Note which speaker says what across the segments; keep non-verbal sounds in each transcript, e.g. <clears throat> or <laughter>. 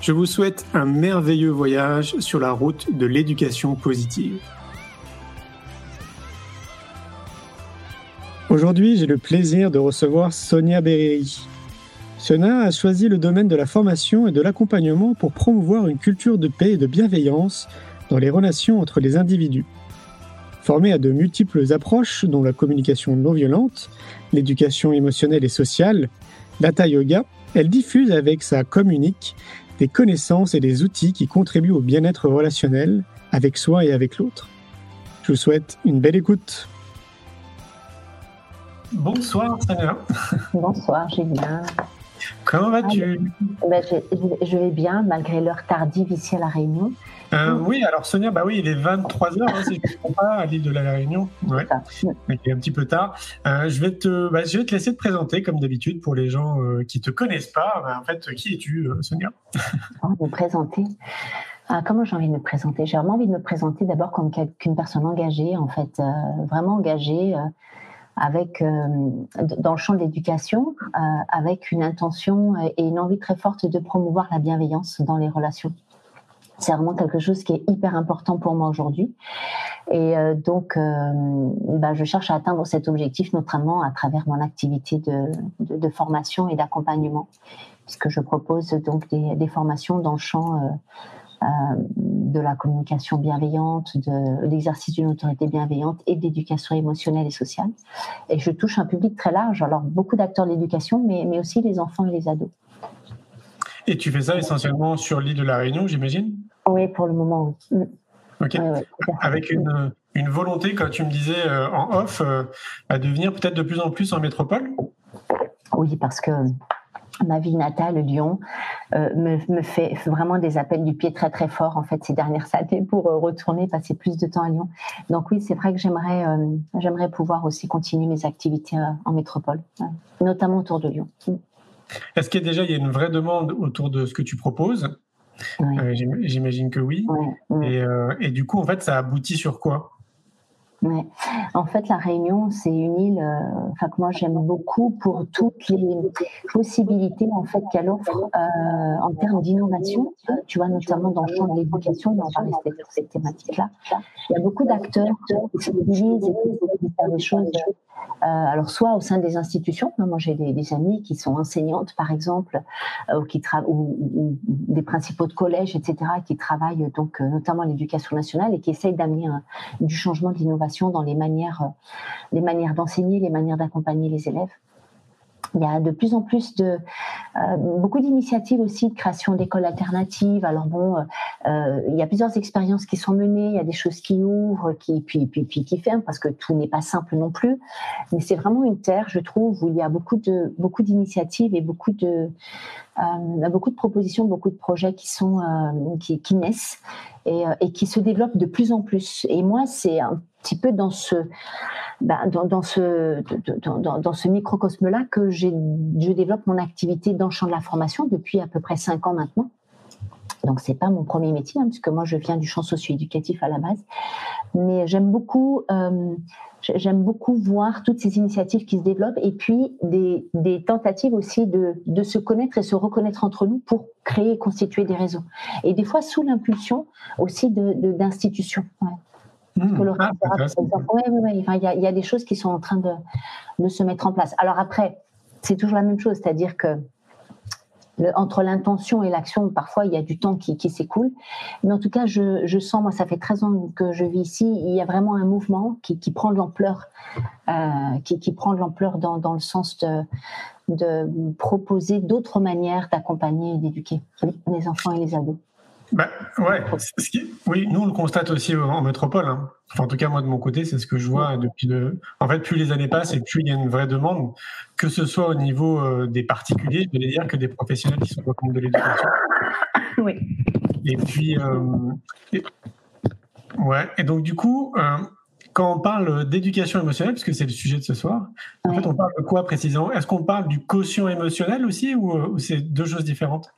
Speaker 1: Je vous souhaite un merveilleux voyage sur la route de l'éducation positive. Aujourd'hui, j'ai le plaisir de recevoir Sonia Bereri. Sonia a choisi le domaine de la formation et de l'accompagnement pour promouvoir une culture de paix et de bienveillance dans les relations entre les individus. Formée à de multiples approches, dont la communication non violente, l'éducation émotionnelle et sociale, l'Hatha Yoga, elle diffuse avec sa communique des connaissances et des outils qui contribuent au bien-être relationnel avec soi et avec l'autre. Je vous souhaite une belle écoute. Bonsoir Sonia.
Speaker 2: Bonsoir Julien.
Speaker 1: Comment vas-tu?
Speaker 2: Ben, je, vais bien malgré l'heure tardive ici à La Réunion.
Speaker 1: Euh, oui, alors Sonia, bah oui, il est 23h, hein, si je ne trompe pas, à l'île de la Réunion. Ouais. Il est un petit peu tard. Euh, je, vais te, bah, je vais te laisser te présenter, comme d'habitude, pour les gens euh, qui ne te connaissent pas. Bah, en fait, qui es-tu, Sonia?
Speaker 2: Me présenter ah, comment j'ai envie de me présenter? J'ai vraiment envie de me présenter d'abord comme qu'une personne engagée, en fait, vraiment engagée avec dans le champ de l'éducation, avec une intention et une envie très forte de promouvoir la bienveillance dans les relations. C'est vraiment quelque chose qui est hyper important pour moi aujourd'hui. Et euh, donc, euh, bah, je cherche à atteindre cet objectif, notamment à travers mon activité de, formation et d'accompagnement, puisque je propose donc des, formations dans le champ euh, de la communication bienveillante, de l'exercice d'une autorité bienveillante et d'éducation émotionnelle et sociale. Et je touche un public très large, alors beaucoup d'acteurs de l'éducation, mais aussi les enfants et les ados.
Speaker 1: Et tu fais ça essentiellement sur l'île de la Réunion, j'imagine?
Speaker 2: Oui, pour le moment.
Speaker 1: Mm. Ok. Avec une, une, volonté, comme tu me disais euh, en off, euh, à devenir peut-être de plus en plus en métropole?
Speaker 2: Oui, parce que ma ville natale, Lyon, euh, me, me, fait vraiment des appels du pied très très fort en fait ces dernières <laughs> années pour retourner passer plus de temps à Lyon. Donc oui, c'est vrai que j'aimerais j'aimerais pouvoir aussi continuer mes activités en métropole, notamment autour de Lyon. Mm.
Speaker 1: Est-ce qu'il y a déjà il y a une vraie demande autour de ce que tu proposes? Euh, j'imagine que oui. Euh, et, du coup, en fait, ça aboutit sur quoi?
Speaker 2: En fait, la Réunion, c'est une île euh, que moi j'aime beaucoup pour toutes les possibilités en fait qu'elle offre en termes d'innovation. tu vois, notamment dans le champ de l'éducation, on va rester sur cette thématique-là. Il y a beaucoup d'acteurs qui se mobilisent et qui font des choses alors soit au sein des institutions, moi j'ai des, amis qui sont enseignantes par exemple, euh, ou qui ou, ou, des principaux de collèges, etc., qui travaillent donc euh, notamment l'éducation nationale et qui essayent d'amener du changement, de l'innovation dans les manières, les manières d'enseigner, les manières d'accompagner les élèves. Il y a de plus en plus de euh, beaucoup d'initiatives aussi de création d'écoles alternatives. Alors bon, euh, euh, il y a plusieurs expériences qui sont menées, il y a des choses qui ouvrent, qui puis puis puis qui ferment parce que tout n'est pas simple non plus. Mais c'est vraiment une terre, je trouve, où il y a beaucoup de beaucoup d'initiatives et beaucoup de beaucoup de propositions, beaucoup de projets qui sont qui, naissent et, et qui se développent de plus en plus. Et moi, c'est un petit peu dans ce, bah, dans, ce, dans ce microcosme-là que je développe mon activité dans le champ de la formation depuis à peu près cinq ans maintenant. Donc c'est pas mon premier métier, hein, puisque moi je viens du champ socio-éducatif à la base, mais j'aime beaucoup, euh, j'aime beaucoup voir toutes ces initiatives qui se développent et puis des, des tentatives aussi de, de, se connaître et se reconnaître entre nous pour créer et constituer des réseaux. Et des fois sous l'impulsion aussi d'institutions. De, il y, a des choses qui sont en train de, se mettre en place. Alors après, c'est toujours la même chose, c'est-à-dire que entre l'intention et l'action, parfois il y a du temps qui, s'écoule. Mais en tout cas, je, sens, moi, ça fait 13 ans que je vis ici, il y a vraiment un mouvement qui, prend de l'ampleur, qui, prend de l'ampleur dans, le sens de, de proposer d'autres manières d'accompagner et d'éduquer les enfants et les ados.
Speaker 1: Bah, ouais, oui, nous on le constate aussi en métropole. Hein. Enfin, en tout cas, moi de mon côté, c'est ce que je vois depuis de. En fait, plus les années passent et plus il y a une vraie demande, que ce soit au niveau euh, des particuliers, je vais dire, que des professionnels qui sont au compte de l'éducation.
Speaker 2: Oui.
Speaker 1: Et puis, euh, ouais, et donc du coup, euh, quand on parle d'éducation émotionnelle, puisque c'est le sujet de ce soir, en fait, on parle de quoi précisément? Est-ce qu'on parle du quotient émotionnel aussi ou c'est deux choses différentes?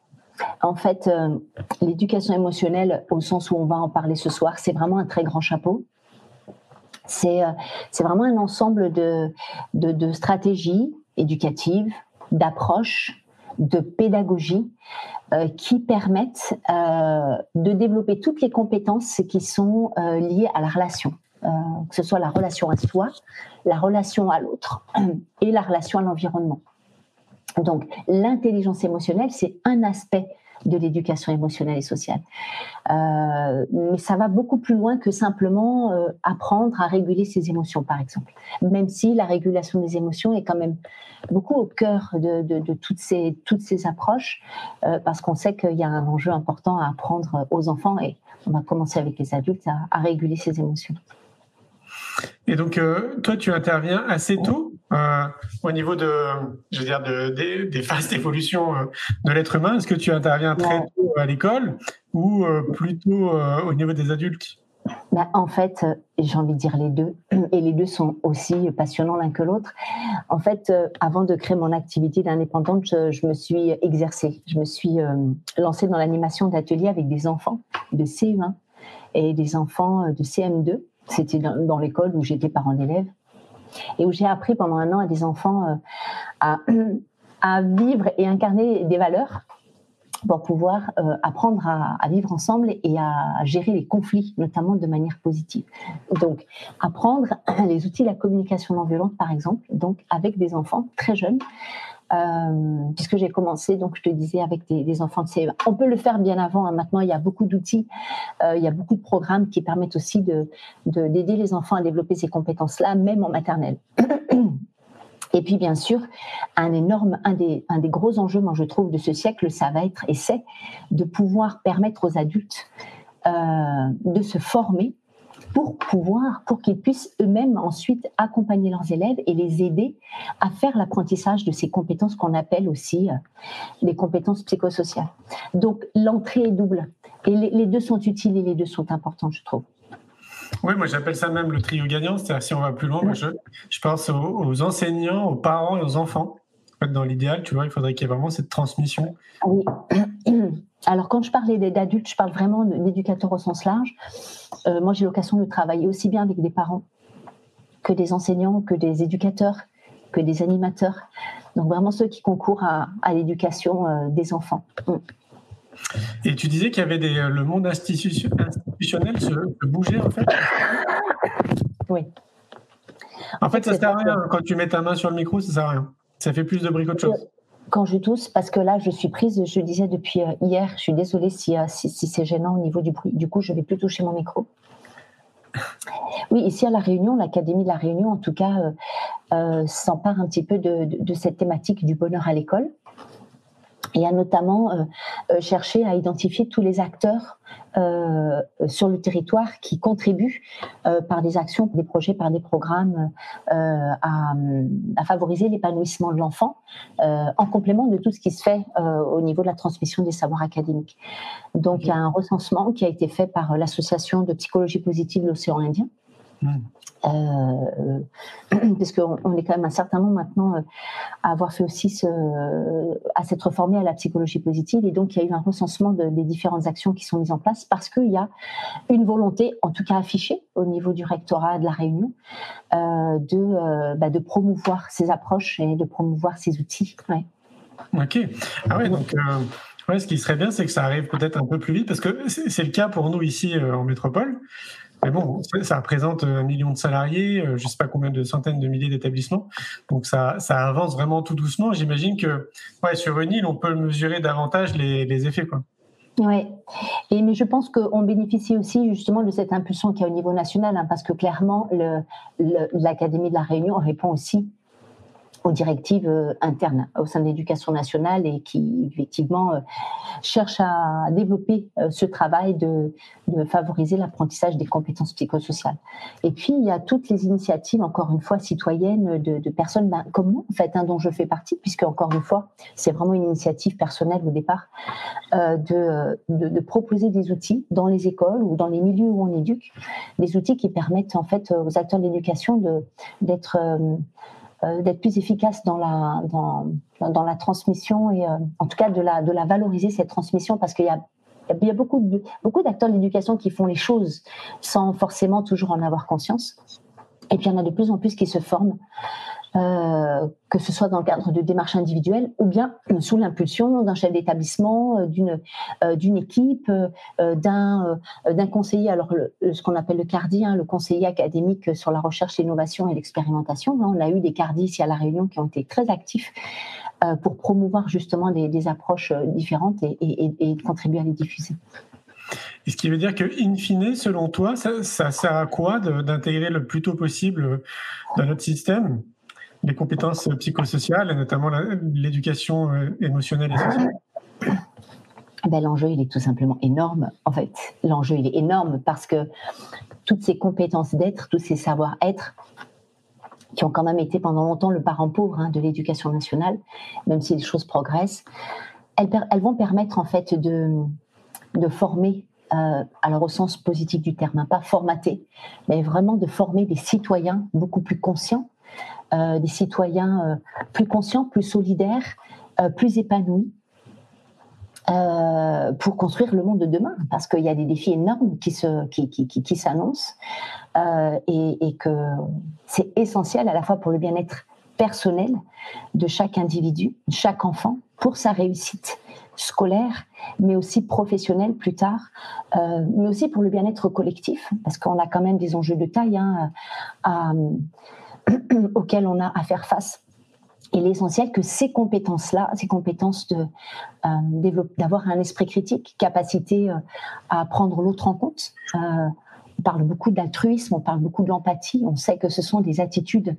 Speaker 2: En fait, euh, l'éducation émotionnelle, au sens où on va en parler ce soir, c'est vraiment un très grand chapeau. C'est euh, vraiment un ensemble de, stratégies éducatives, d'approches, de pédagogie euh, qui permettent de développer toutes les compétences qui sont liées à la relation. que ce soit la relation à soi, la relation à l'autre et la relation à l'environnement. Donc, l'intelligence émotionnelle, c'est un aspect de l'éducation émotionnelle et sociale. Euh, mais ça va beaucoup plus loin que simplement euh, apprendre à réguler ses émotions, par exemple. Même si la régulation des émotions est quand même beaucoup au cœur de, toutes, ces, toutes ces approches, euh, parce qu'on sait qu'il y a un enjeu important à apprendre aux enfants, et on va commencer avec les adultes, à réguler ses émotions.
Speaker 1: Et donc, euh, toi, tu interviens assez tôt euh, au niveau de, je veux dire, des phases d'évolution euh, de l'être humain. Est-ce que tu interviens très tôt à l'école ou plutôt au niveau des adultes?
Speaker 2: Bah, en fait, j'ai envie de dire les deux, et les deux sont aussi passionnants l'un que l'autre. En fait, avant de créer mon activité d'indépendante, je, me suis exercée. Je me suis lancée dans l'animation d'ateliers avec des enfants de CE1 et des enfants de CM2 c'était dans, l'école où j'étais parent d'élève et où j'ai appris pendant un an à des enfants euh, à, <clears throat> à, vivre et incarner des valeurs pour pouvoir euh, apprendre à, vivre ensemble et à gérer les conflits, notamment de manière positive. Donc, apprendre <clears throat> les outils de la communication non violente, par exemple, donc avec des enfants très jeunes, euh, puisque j'ai commencé, donc je te disais, avec des, enfants de CE1. On peut le faire bien avant. Hein. Maintenant, il y a beaucoup d'outils, euh, il y a beaucoup de programmes qui permettent aussi d'aider de, les enfants à développer ces compétences-là, même en maternelle. Et puis, bien sûr, un énorme, un des, un des gros enjeux, moi, je trouve, de ce siècle, ça va être, et c'est de pouvoir permettre aux adultes euh, de se former pour pouvoir, pour qu'ils puissent eux-mêmes ensuite accompagner leurs élèves et les aider à faire l'apprentissage de ces compétences qu'on appelle aussi euh, les compétences psychosociales. Donc l'entrée est double et les, deux sont utiles et les deux sont importants, je trouve.
Speaker 1: Oui, moi j'appelle ça même le trio gagnant. C'est-à-dire si on va plus loin, je, je, pense aux, enseignants, aux parents et aux enfants. Fait, dans l'idéal, tu vois, il faudrait qu'il y ait vraiment cette transmission.
Speaker 2: Oui. <clears throat> Alors, quand je parlais d'adultes, je parle vraiment d'éducateurs au sens large. Euh, moi, j'ai l'occasion de travailler aussi bien avec des parents que des enseignants, que des éducateurs, que des animateurs. Donc, vraiment ceux qui concourent à, l'éducation euh, des enfants. Mm.
Speaker 1: Et tu disais qu'il y avait des, le monde institutionnel se, bougeait, en fait?
Speaker 2: Oui.
Speaker 1: En, fait, ça ne sert à rien. Quand tu mets ta main sur le micro, ça ne sert à rien. Ça fait plus de bruit qu'autre chose
Speaker 2: quand je tousse, parce que là, je suis prise, je disais depuis euh, hier, je suis désolée si, euh, si, c'est gênant au niveau du bruit. Du coup, je vais plus toucher mon micro. Oui, ici à La Réunion, l'Académie de La Réunion, en tout cas, euh, s'empare un petit peu de, cette thématique du bonheur à l'école et a notamment euh, euh, cherché à identifier tous les acteurs euh, sur le territoire qui contribuent par des actions, des projets, par des programmes à, favoriser l'épanouissement de l'enfant en complément de tout ce qui se fait au niveau de la transmission des savoirs académiques. Donc il y a un recensement qui a été fait par l'association de psychologie positive de l'océan Indien. Mmh. Euh, <clears throat> puisqu'on on est quand même un certain nombre maintenant euh, à avoir fait aussi à s'être formé à la psychologie positive et donc il y a eu un recensement des différentes actions qui sont mises en place parce qu'il y a une volonté, en tout cas affichée au niveau du rectorat de la Réunion, euh, de, bah, de promouvoir ces approches et de promouvoir ces outils.
Speaker 1: Ok. Ah ouais, donc ce qui serait bien, c'est que ça arrive peut-être un peu plus vite parce que c'est le cas pour nous ici en métropole. Mais bon, ça représente un million de salariés, je ne sais pas combien de centaines de milliers d'établissements. Donc ça, ça avance vraiment tout doucement. J'imagine que sur une île, on peut mesurer davantage les, les effets. Quoi.
Speaker 2: Oui, et mais je pense qu'on bénéficie aussi justement de cette impulsion qu'il y a au niveau national, hein, parce que clairement, l'Académie de la Réunion répond aussi aux directives euh, internes au sein de l'éducation nationale et qui effectivement euh, cherche à développer euh, ce travail de, favoriser l'apprentissage des compétences psychosociales. Et puis il y a toutes les initiatives, encore une fois, citoyennes de, personnes ben, comme moi, en fait, hein, dont je fais partie, puisque encore une fois, c'est vraiment une initiative personnelle au départ, euh, de, de, de, proposer des outils dans les écoles ou dans les milieux où on éduque, des outils qui permettent en fait aux acteurs de l'éducation d'être d'être plus efficace dans la, dans, dans la transmission et euh, en tout cas de la, de la valoriser cette transmission parce qu'il y a y a beaucoup, beaucoup d'acteurs de l'éducation qui font les choses sans forcément toujours en avoir conscience. Et puis il y en a de plus en plus qui se forment euh, que ce soit dans le cadre de démarches individuelles ou bien sous l'impulsion d'un chef d'établissement, euh, d'une euh, d'une équipe, d'un d'un conseiller. Alors ce qu'on appelle le CARDI, hein, le conseiller académique sur la recherche, l'innovation et l'expérimentation. Hein, on a eu des CARDI ici à la Réunion qui ont été très actifs pour promouvoir justement des, approches différentes et, contribuer à les diffuser.
Speaker 1: Et ce qui veut dire que, in fine, selon toi, ça sert à quoi d'intégrer le plus tôt possible dans notre système? Les compétences psychosociales notamment l'éducation euh, émotionnelle et sociale
Speaker 2: ben, L'enjeu, il est tout simplement énorme. En fait, l'enjeu, il est énorme parce que toutes ces compétences d'être, tous ces savoir-être, qui ont quand même été pendant longtemps le parent pauvre hein, de l'éducation nationale, même si les choses progressent, elles, vont permettre en fait de, former euh, alors au sens positif du terme, hein, pas formater, mais vraiment de former des citoyens beaucoup plus conscients des citoyens euh, plus conscients, plus solidaires, euh, plus épanouis. pour construire le monde de demain, parce qu'il y a des défis énormes qui se qui, qui, qui, s'annoncent et, que c'est essentiel à la fois pour le bien-être personnel de chaque individu, chaque enfant, pour sa réussite scolaire, mais aussi professionnelle plus tard, euh, mais aussi pour le bien-être collectif, parce qu'on a quand même des enjeux de taille hein, à, <clears throat> auxquels on a à faire face. Il est essentiel que ces compétences-là, ces compétences de euh, d'avoir un esprit critique, capacité euh, à prendre l'autre en compte. Euh, on parle beaucoup d'altruisme, on parle beaucoup de l'empathie. On sait que ce sont des attitudes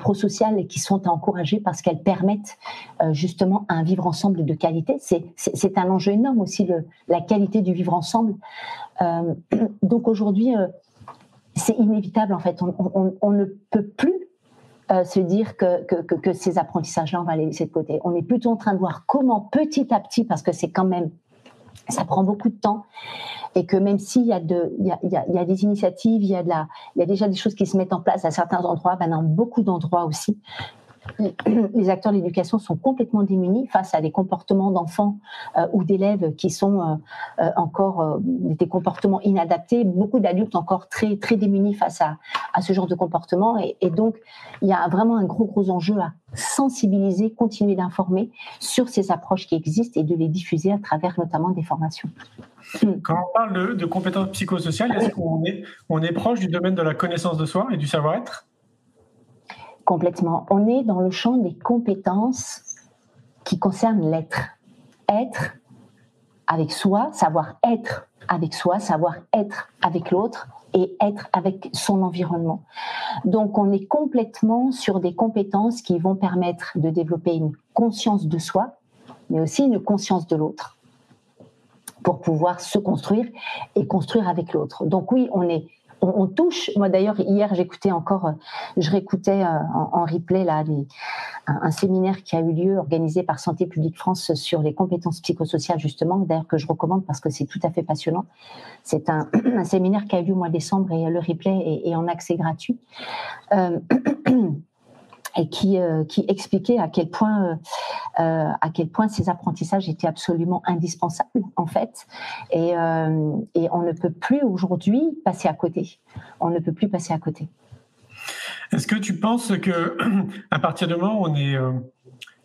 Speaker 2: prosociales qui sont à encourager parce qu'elles permettent justement un vivre ensemble de qualité. C'est un enjeu énorme aussi, le, la qualité du vivre ensemble. <clears throat> donc aujourd'hui, c'est inévitable en fait. On, ne peut plus euh, se dire que, ces apprentissages-là, on va les laisser de côté. On est plutôt en train de voir comment petit à petit, parce que c'est quand même, ça prend beaucoup de temps, et que même s'il y, a des initiatives, il y a, de la, il y a déjà des choses qui se mettent en place à certains endroits, ben dans beaucoup d'endroits aussi, <clears throat> les acteurs de l'éducation sont complètement démunis face à des comportements d'enfants euh, ou d'élèves qui sont euh, euh, encore des comportements inadaptés, beaucoup d'adultes encore très très démunis face à, à ce genre de comportement. Et, donc il y a vraiment un gros gros enjeu à sensibiliser, continuer d'informer sur ces approches qui existent et de les diffuser à travers notamment des formations.
Speaker 1: Quand on parle de, de compétences psychosociales, est-ce qu'on est, on est proche du domaine de la connaissance de soi et du savoir-être?
Speaker 2: Complètement. On est dans le champ des compétences qui concernent l'être. Être avec soi, savoir être avec soi, savoir être avec l'autre et être avec son environnement. Donc on est complètement sur des compétences qui vont permettre de développer une conscience de soi, mais aussi une conscience de l'autre pour pouvoir se construire et construire avec l'autre. Donc oui, on est on, touche. Moi d'ailleurs hier j'écoutais encore, euh, je réécoutais euh, en, replay là un, séminaire qui a eu lieu organisé par Santé publique France sur les compétences psychosociales justement, d'ailleurs que je recommande parce que c'est tout à fait passionnant. C'est un, <clears throat> séminaire qui a eu lieu au mois de décembre et le replay est, en accès gratuit. Euh, <clears throat> et qui, euh, qui expliquait à quel point euh, euh, à quel point ces apprentissages étaient absolument indispensables en fait et, et on ne peut plus aujourd'hui passer à côté on ne peut plus passer à côté
Speaker 1: est-ce que tu penses que <clears throat> à partir du moment où on est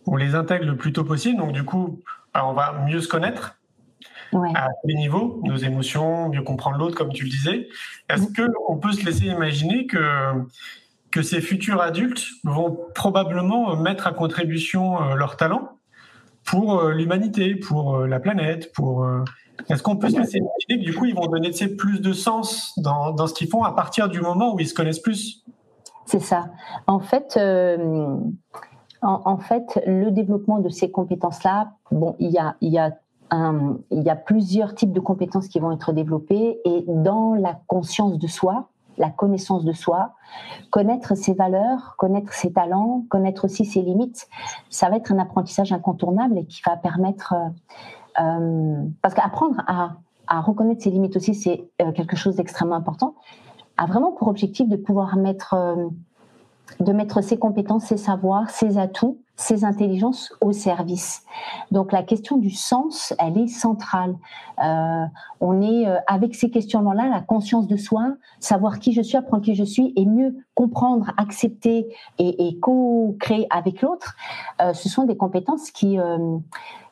Speaker 1: on les intègre le plus tôt possible donc du coup on va mieux se connaître à tous les niveaux, nos émotions, mieux comprendre l'autre, comme tu le disais. Est-ce mm. qu'on peut se laisser imaginer que, que ces futurs adultes vont probablement mettre à contribution euh, leur talent pour euh, l'humanité, pour euh, la planète, pour... Est-ce qu'on peut se laisser imaginer que du coup, ils vont donner plus de sens dans, ce qu'ils font à partir du moment où ils se connaissent plus?
Speaker 2: C'est ça. En fait, en, fait, le développement de ces compétences-là, bon, il y a il y a plusieurs types de compétences qui vont être développées et dans la conscience de soi, la connaissance de soi, connaître ses valeurs, connaître ses talents, connaître aussi ses limites, ça va être un apprentissage incontournable et qui va permettre, euh, euh parce qu'apprendre à, à, reconnaître ses limites aussi, c'est euh, quelque chose d'extrêmement important, a vraiment pour objectif de pouvoir mettre, de mettre ses compétences, ses savoirs, ses atouts ses intelligences au service. Donc la question du sens, elle est centrale. Euh, on est euh, avec ces questionnements-là, la conscience de soi, savoir qui je suis, apprendre qui je suis, et mieux comprendre, accepter et, co-créer avec l'autre. Euh, ce sont des compétences qui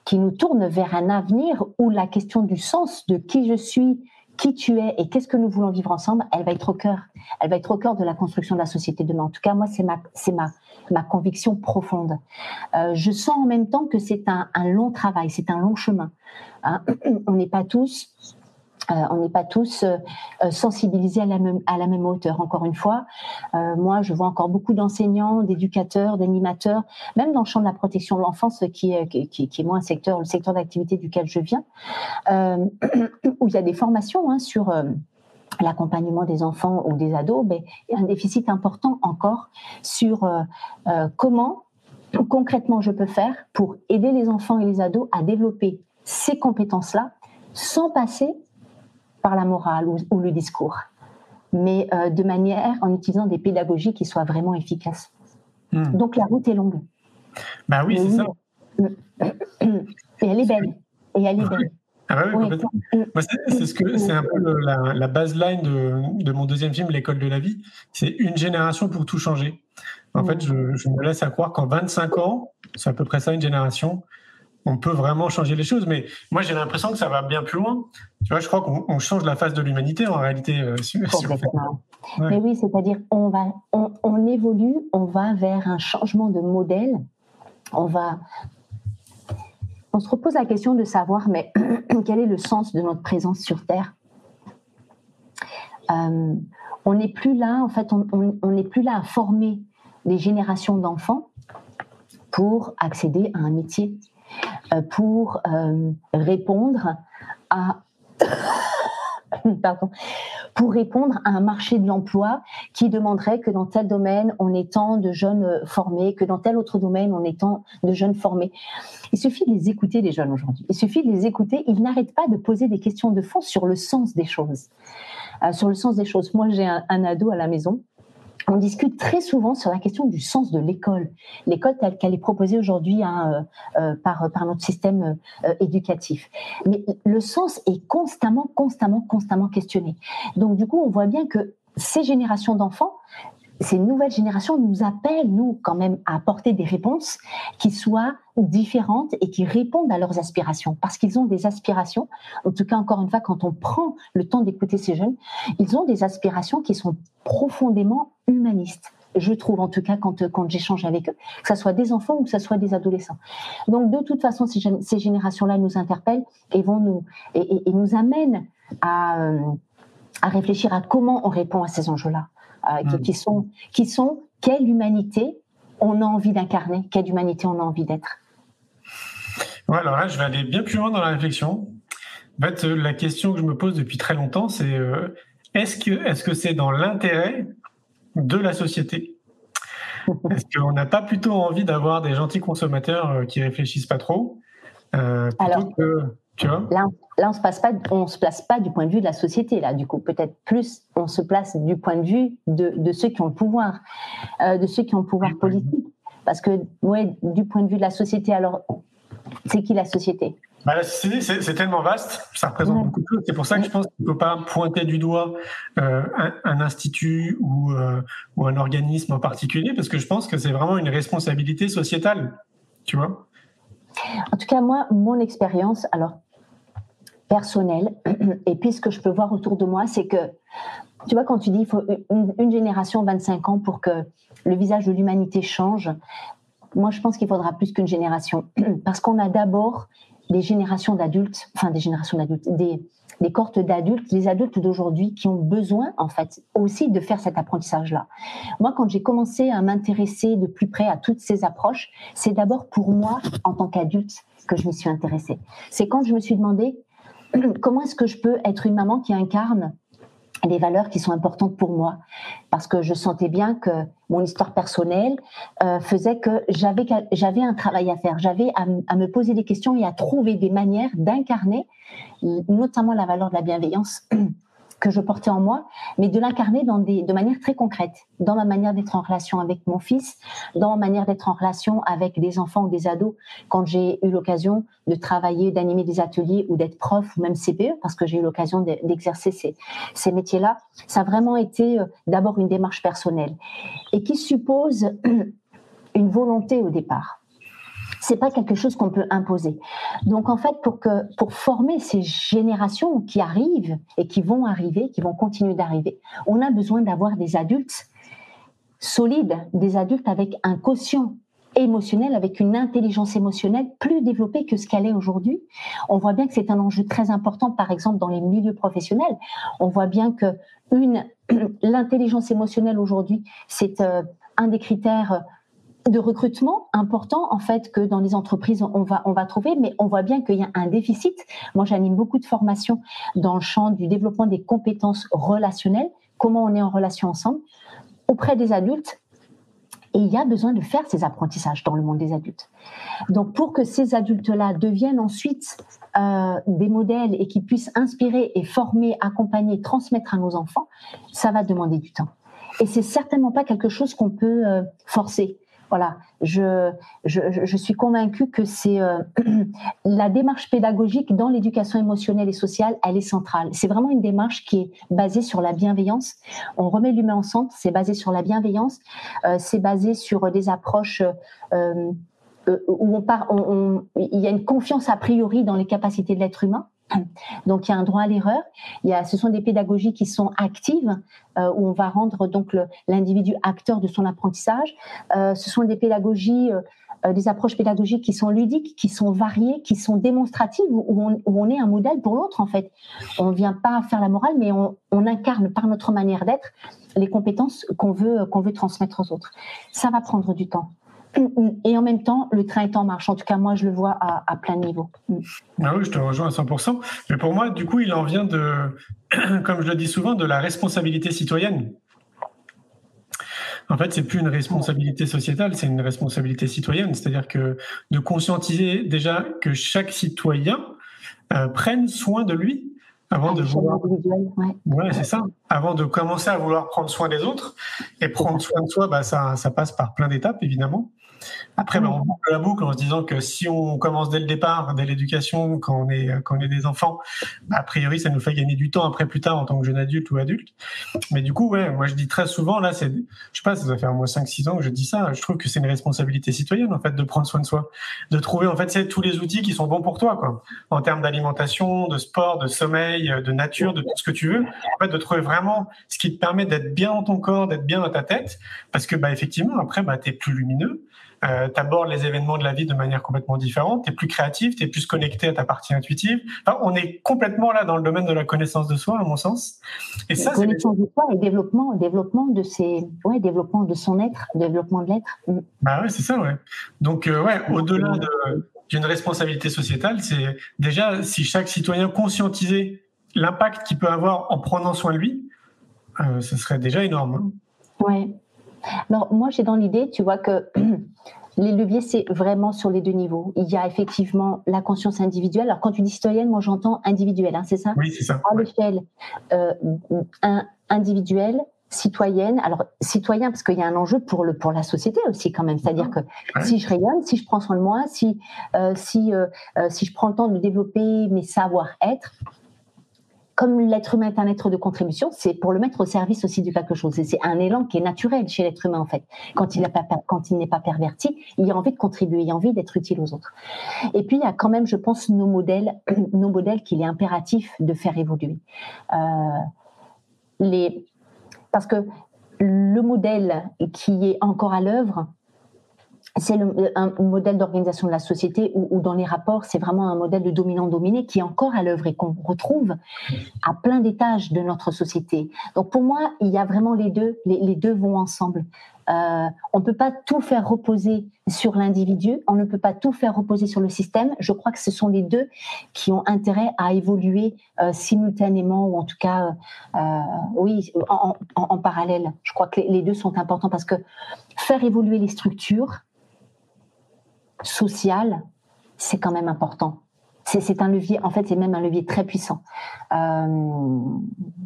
Speaker 2: qui nous tournent vers un avenir où la question du sens, de qui je suis, qui tu es et qu'est-ce que nous voulons vivre ensemble, elle va être au cœur. Elle va être au cœur de la construction de la société demain. En tout cas, moi, c'est ma, conviction profonde. Euh, je sens en même temps que c'est un, un long travail, c'est un long chemin. Hein. <clears throat> On n'est pas tous euh, on n'est pas tous euh, euh, sensibilisés à la, même, hauteur. Encore une fois, moi, je vois encore beaucoup d'enseignants, d'éducateurs, d'animateurs, même dans le champ de la protection de l'enfance, qui, qui, qui, est moi un secteur, le secteur d'activité duquel je viens, <clears throat> où il y a des formations hein, sur l'accompagnement des enfants ou des ados, mais il y a un déficit important encore sur comment concrètement je peux faire pour aider les enfants et les ados à développer ces compétences-là sans passer par la morale ou, le discours, mais euh, de manière en utilisant des pédagogies qui soient vraiment efficaces. Hmm. Donc la route est longue.
Speaker 1: Bah oui, c'est ça. <coughs>
Speaker 2: Et elle est belle. Et elle est belle.
Speaker 1: Ah oui, c'est ce que c'est un peu la, la baseline de, de, mon deuxième film, L'école de la vie. C'est une génération pour tout changer. En fait, je, je, me laisse à croire qu'en 25 ans, c'est à peu près ça une génération, on peut vraiment changer les choses. Mais moi, j'ai l'impression que ça va bien plus loin. Tu vois, je crois qu'on change la face de l'humanité en réalité. Euh,
Speaker 2: Mais oui, c'est-à-dire on va, on, évolue, on va vers un changement de modèle. On va, on se repose la question de savoir, mais <clears throat> quel est le sens de notre présence sur Terre? Euh, On n'est plus là, en fait, on n'est plus là à former des générations d'enfants pour accéder à un métier pour euh, répondre à Pardon, pour répondre à un marché de l'emploi qui demanderait que dans tel domaine, on ait tant de jeunes formés, que dans tel autre domaine, on ait tant de jeunes formés. Il suffit de les écouter, les jeunes aujourd'hui. Il suffit de les écouter. Ils n'arrêtent pas de poser des questions de fond sur le sens des choses. Euh, sur le sens des choses. Moi, j'ai un, ado à la maison on discute très souvent sur la question du sens de l'école, l'école telle qu'elle est proposée aujourd'hui hein, euh, euh, par, par notre système euh, éducatif. Mais le sens est constamment, constamment, constamment questionné. Donc du coup, on voit bien que ces générations d'enfants ces nouvelles générations nous appellent, nous, quand même, à apporter des réponses qui soient différentes et qui répondent à leurs aspirations. Parce qu'ils ont des aspirations, en tout cas, encore une fois, quand on prend le temps d'écouter ces jeunes, ils ont des aspirations qui sont profondément humanistes. Je trouve, en tout cas, quand, quand j'échange avec eux, que ce soit des enfants ou que ce soit des adolescents. Donc, de toute façon, ces, ces générations-là nous interpellent et, vont nous, et, nous amènent à, euh, à réfléchir à comment on répond à ces enjeux-là. Euh, hmm. qui, sont, qui sont quelle humanité on a envie d'incarner, quelle humanité on a envie d'être.
Speaker 1: Ouais, alors là, je vais aller bien plus loin dans la réflexion. En fait, euh, la question que je me pose depuis très longtemps, c'est euh, est-ce que est-ce que c'est dans l'intérêt de la société? <laughs> Est-ce qu'on n'a pas plutôt envie d'avoir des gentils consommateurs qui réfléchissent pas trop plutôt que
Speaker 2: Là, là, on se passe pas, on se place pas du point de vue de la société. Là, du coup, peut-être plus, on se place du point de vue de, de ceux qui ont le pouvoir, euh, de ceux qui ont le pouvoir politique. Parce que, ouais, du point de vue de la société, alors, c'est qui la société?
Speaker 1: Bah, c'est tellement vaste, ça représente beaucoup de choses. C'est pour ça que je pense qu'il ne faut pas pointer du doigt euh, un, institut ou, euh, ou un organisme en particulier, parce que je pense que c'est vraiment une responsabilité sociétale, tu vois?
Speaker 2: En tout cas, moi, mon expérience, alors personnel. <clears throat> Et puis, ce que je peux voir autour de moi, c'est que, tu vois, quand tu dis il faut une, génération, 25 ans pour que le visage de l'humanité change, moi, je pense qu'il faudra plus qu'une génération. <clears throat> Parce qu'on a d'abord des générations d'adultes, enfin des générations d'adultes, des, des cohortes d'adultes, les adultes d'aujourd'hui qui ont besoin, en fait, aussi de faire cet apprentissage-là. Moi, quand j'ai commencé à m'intéresser de plus près à toutes ces approches, c'est d'abord pour moi, en tant qu'adulte, que je me suis intéressée. C'est quand je me suis demandé <clears throat> comment est-ce que je peux être une maman qui incarne des valeurs qui sont importantes pour moi? Parce que je sentais bien que mon histoire personnelle euh, faisait que j'avais un travail à faire. J'avais à, me poser des questions et à trouver des manières d'incarner notamment la valeur de la bienveillance <clears throat> que je portais en moi, mais de l'incarner dans des, de manière très concrète, dans ma manière d'être en relation avec mon fils, dans ma manière d'être en relation avec des enfants ou des ados. Quand j'ai eu l'occasion de travailler, d'animer des ateliers ou d'être prof ou même CPE, parce que j'ai eu l'occasion d'exercer ces, ces métiers-là, ça a vraiment été euh, d'abord une démarche personnelle et qui suppose <clears throat> une volonté au départ c'est pas quelque chose qu'on peut imposer. Donc en fait, pour former ces générations qui arrivent et qui vont arriver, qui vont continuer d'arriver, on a besoin d'avoir des adultes solides, des adultes avec un quotient émotionnel, avec une intelligence émotionnelle plus développée que ce qu'elle est aujourd'hui. On voit bien que c'est un enjeu très important, par exemple, dans les milieux professionnels. On voit bien que <clears throat> l'intelligence émotionnelle aujourd'hui, c'est euh, un des critères de recrutement important en fait que dans les entreprises on va on va trouver mais on voit bien qu'il y a un déficit. Moi j'anime beaucoup de formations dans le champ du développement des compétences relationnelles comment on est en relation ensemble auprès des adultes et il y a besoin de faire ces apprentissages dans le monde des adultes. Donc pour que ces adultes là deviennent ensuite euh, des modèles et qu'ils puissent inspirer et former accompagner transmettre à nos enfants ça va demander du temps. Et c'est certainement pas quelque chose qu'on peut euh, forcer voilà, je, je, suis convaincue que c'est euh, <clears throat> la démarche pédagogique dans l'éducation émotionnelle et sociale, elle est centrale. C'est vraiment une démarche qui est basée sur la bienveillance. On remet l'humain en centre, c'est basé sur la bienveillance, euh, c'est basé sur des approches euh, où on part, il y a une confiance a priori dans les capacités de l'être humain. <clears throat> Donc il y a un droit à l'erreur. Il y a, ce sont des pédagogies qui sont actives euh, où on va rendre donc l'individu acteur de son apprentissage. Euh, ce sont des pédagogies, euh, des approches pédagogiques qui sont ludiques, qui sont variées, qui sont démonstratives où on, est un modèle pour l'autre en fait. On ne vient pas faire la morale, mais on, on incarne par notre manière d'être les compétences qu'on veut qu'on veut transmettre aux autres. Ça va prendre du temps et en même temps, le train est en marche. En tout cas, moi, je le vois à, plein niveau. Mm.
Speaker 1: Ah oui, je te rejoins à 100%. Mais pour moi, du coup, il en vient de, <clears throat> comme je le dis souvent, de la responsabilité citoyenne. En fait, c'est plus une responsabilité sociétale, c'est une responsabilité citoyenne. C'est-à-dire que de conscientiser déjà que chaque citoyen euh, prenne soin de lui avant de vouloir. Ouais, c'est ça. Avant de commencer à vouloir prendre soin des autres et prendre soin de soi, bah, ça, ça passe par plein d'étapes évidemment. Après, ben, on boucle la boucle en se disant que si on commence dès le départ, dès l'éducation, quand on est quand on est des enfants, bah, a priori, ça nous fait gagner du temps après plus tard en tant que jeune adulte ou adulte. Mais du coup, ouais, moi je dis très souvent, là, c'est, je sais pas, ça doit faire moins 5-6 ans que je dis ça. Je trouve que c'est une responsabilité citoyenne en fait de prendre soin de soi, de trouver en fait c'est tous les outils qui sont bons pour toi, quoi, en termes d'alimentation, de sport, de sommeil, de nature, de tout ce que tu veux. En fait, de trouver vraiment ce qui te permet d'être bien dans ton corps, d'être bien dans ta tête, parce que bah effectivement après, bah t'es plus lumineux euh, tu abordes les événements de la vie de manière complètement différente, tu es plus créatif, tu es plus connecté à ta partie intuitive. Enfin, on est complètement là dans le domaine de la connaissance de soi, à mon sens.
Speaker 2: Et ça, connaissance de soi et développement, développement de ses, ouais, développement de son être, développement de l'être.
Speaker 1: Mm. Bah ouais, c'est ça, ouais. Donc, euh, ouais, au-delà d'une responsabilité sociétale, c'est déjà si chaque citoyen conscientisait l'impact qu'il peut avoir en prenant soin de lui, euh, ce serait déjà énorme. Hein.
Speaker 2: Ouais. Alors moi j'ai dans l'idée, tu vois que <clears throat> les leviers c'est vraiment sur les deux niveaux. Il y a effectivement la conscience individuelle. Alors quand tu dis citoyenne, moi j'entends individuelle, hein, c'est ça?
Speaker 1: Oui, c'est ça.
Speaker 2: À l'échelle euh, individuelle, citoyenne. Alors citoyen parce qu'il y a un enjeu pour le pour la société aussi quand même. C'est-à-dire que si je rayonne, si je prends soin de moi, si euh, si euh, si je prends le temps de développer mes savoir-être, comme l'être humain est un être de contribution, c'est pour le mettre au service aussi de quelque chose. Et c'est un élan qui est naturel chez l'être humain en fait. Quand il n'est pas, il perverti, il a envie de contribuer, il a envie d'être utile aux autres. Et puis il y a quand même, je pense, nos modèles, <clears throat> nos modèles qu'il est impératif de faire évoluer. Euh, les, parce que le modèle qui est encore à l'œuvre, c'est un modèle d'organisation de la société où, dans les rapports, c'est vraiment un modèle de dominant-dominé qui est encore à l'œuvre et qu'on retrouve à plein d'étages de notre société. Donc pour moi, il y a vraiment les deux, les, deux vont ensemble. Euh, on ne peut pas tout faire reposer sur l'individu, on ne peut pas tout faire reposer sur le système. Je crois que ce sont les deux qui ont intérêt à évoluer euh, simultanément ou en tout cas, euh, oui, en, parallèle. Je crois que les deux sont importants parce que faire évoluer les structures, social, c'est quand même important. C'est un levier, en fait, c'est même un levier très puissant. Euh,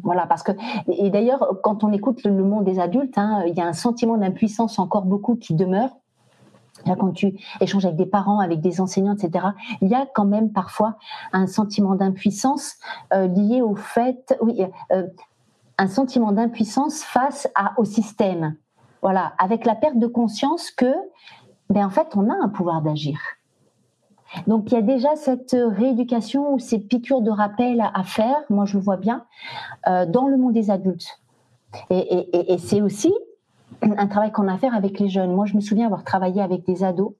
Speaker 2: voilà, parce que, et d'ailleurs, quand on écoute le, monde des adultes, hein, il y a un sentiment d'impuissance encore beaucoup qui demeure. quand tu échanges avec des parents, avec des enseignants, etc., il y a quand même parfois un sentiment d'impuissance euh, lié au fait, oui, euh, un sentiment d'impuissance face à, au système. Voilà, avec la perte de conscience que ben en fait, on a un pouvoir d'agir. Donc il y a déjà cette rééducation ou ces piqûres de rappel à, faire, moi je le vois bien, euh, dans le monde des adultes. Et, et c'est aussi un travail qu'on a à faire avec les jeunes. Moi je me souviens avoir travaillé avec des ados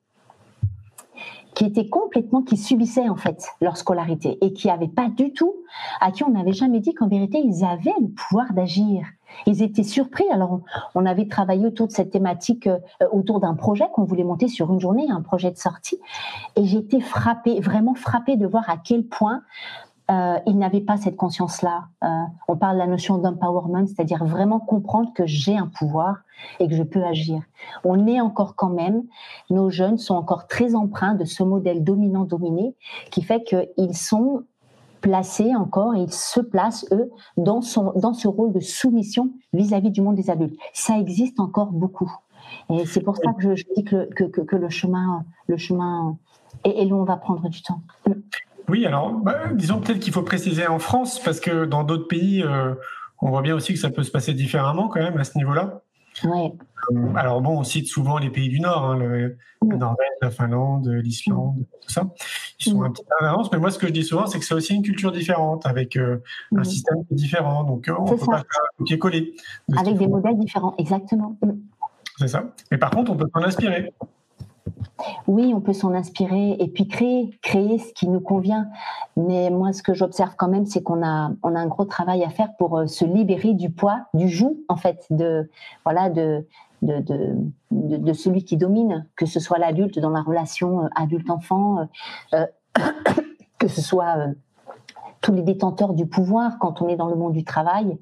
Speaker 2: qui étaient complètement, qui subissaient en fait leur scolarité et qui n'avaient pas du tout, à qui on n'avait jamais dit qu'en vérité ils avaient le pouvoir d'agir. Ils étaient surpris. Alors, on avait travaillé autour de cette thématique, euh, autour d'un projet qu'on voulait monter sur une journée, un projet de sortie. Et j'étais frappée, vraiment frappée de voir à quel point euh, ils n'avaient pas cette conscience-là. Euh, on parle de la notion d'empowerment, c'est-à-dire vraiment comprendre que j'ai un pouvoir et que je peux agir. On est encore quand même, nos jeunes sont encore très empreints de ce modèle dominant-dominé qui fait qu'ils sont placés encore, ils se placent, eux, dans, son, dans ce rôle de soumission vis-à-vis du monde des adultes. Ça existe encore beaucoup. Et c'est pour ça que je, dis que, que, que, le chemin, le chemin est, long, va prendre du temps.
Speaker 1: Oui, alors, bah, disons peut-être qu'il faut préciser en France, parce que dans d'autres pays, euh, on voit bien aussi que ça peut se passer différemment quand même à ce niveau-là.
Speaker 2: Ouais.
Speaker 1: Alors bon, on cite souvent les pays du Nord, hein, le, Norvège, la Finlande, l'Islande, tout ça. Ils sont un petit peu en avance, mais moi ce que je dis souvent, c'est que c'est aussi une culture différente, avec euh, un système différent. Donc euh, on ne peut pas faire un copier-coller.
Speaker 2: Avec des modèles différents, exactement.
Speaker 1: C'est ça. Mais par contre, on peut s'en inspirer.
Speaker 2: Oui, on peut s'en inspirer et puis créer, créer ce qui nous convient. Mais moi, ce que j'observe quand même, c'est qu'on a, on a un gros travail à faire pour euh, se libérer du poids, du joug, en fait, de, voilà, de, de, de, celui qui domine, que ce soit l'adulte dans la relation euh, adulte-enfant, euh, <coughs> que ce soit tous les détenteurs du pouvoir quand on est dans le monde du travail,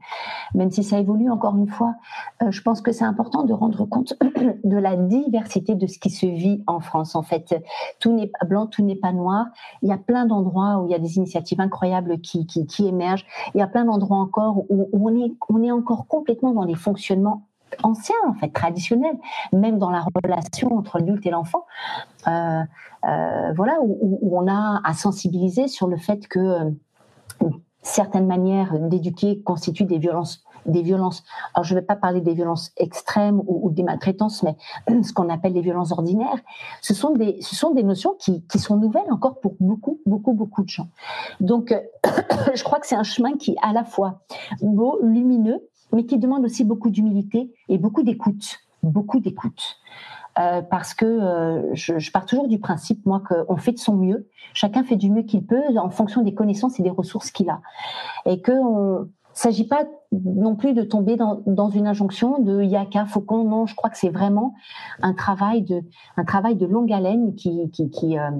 Speaker 2: même si ça évolue encore une fois, euh, je pense que c'est important de rendre compte <clears throat> de la diversité de ce qui se vit en France. En fait, tout n'est pas blanc, tout n'est pas noir. Il y a plein d'endroits où il y a des initiatives incroyables qui, qui, qui émergent. Il y a plein d'endroits encore où, on, est, on est encore complètement dans des fonctionnements anciens, en fait, traditionnels, même dans la relation entre l'adulte et l'enfant. Euh, euh, voilà, où, où, on a à sensibiliser sur le fait que certaines manières d'éduquer constituent des violences des violences. Alors, je ne vais pas parler des violences extrêmes ou, des maltraitances, mais <clears throat> ce qu'on appelle les violences ordinaires. Ce sont des, ce sont des notions qui, qui sont nouvelles encore pour beaucoup, beaucoup, beaucoup de gens. Donc, <clears throat> je crois que c'est un chemin qui est à la fois beau, lumineux, mais qui demande aussi beaucoup d'humilité et beaucoup d'écoute. Beaucoup d'écoute. Euh, parce que euh, je, pars toujours du principe, moi, qu'on fait de son mieux. Chacun fait du mieux qu'il peut en fonction des connaissances et des ressources qu'il a. Et que on s'agit pas non plus de tomber dans, une injonction de yaka, faucon. Non, je crois que c'est vraiment un travail de, un travail de longue haleine qui, qui, qui, euh,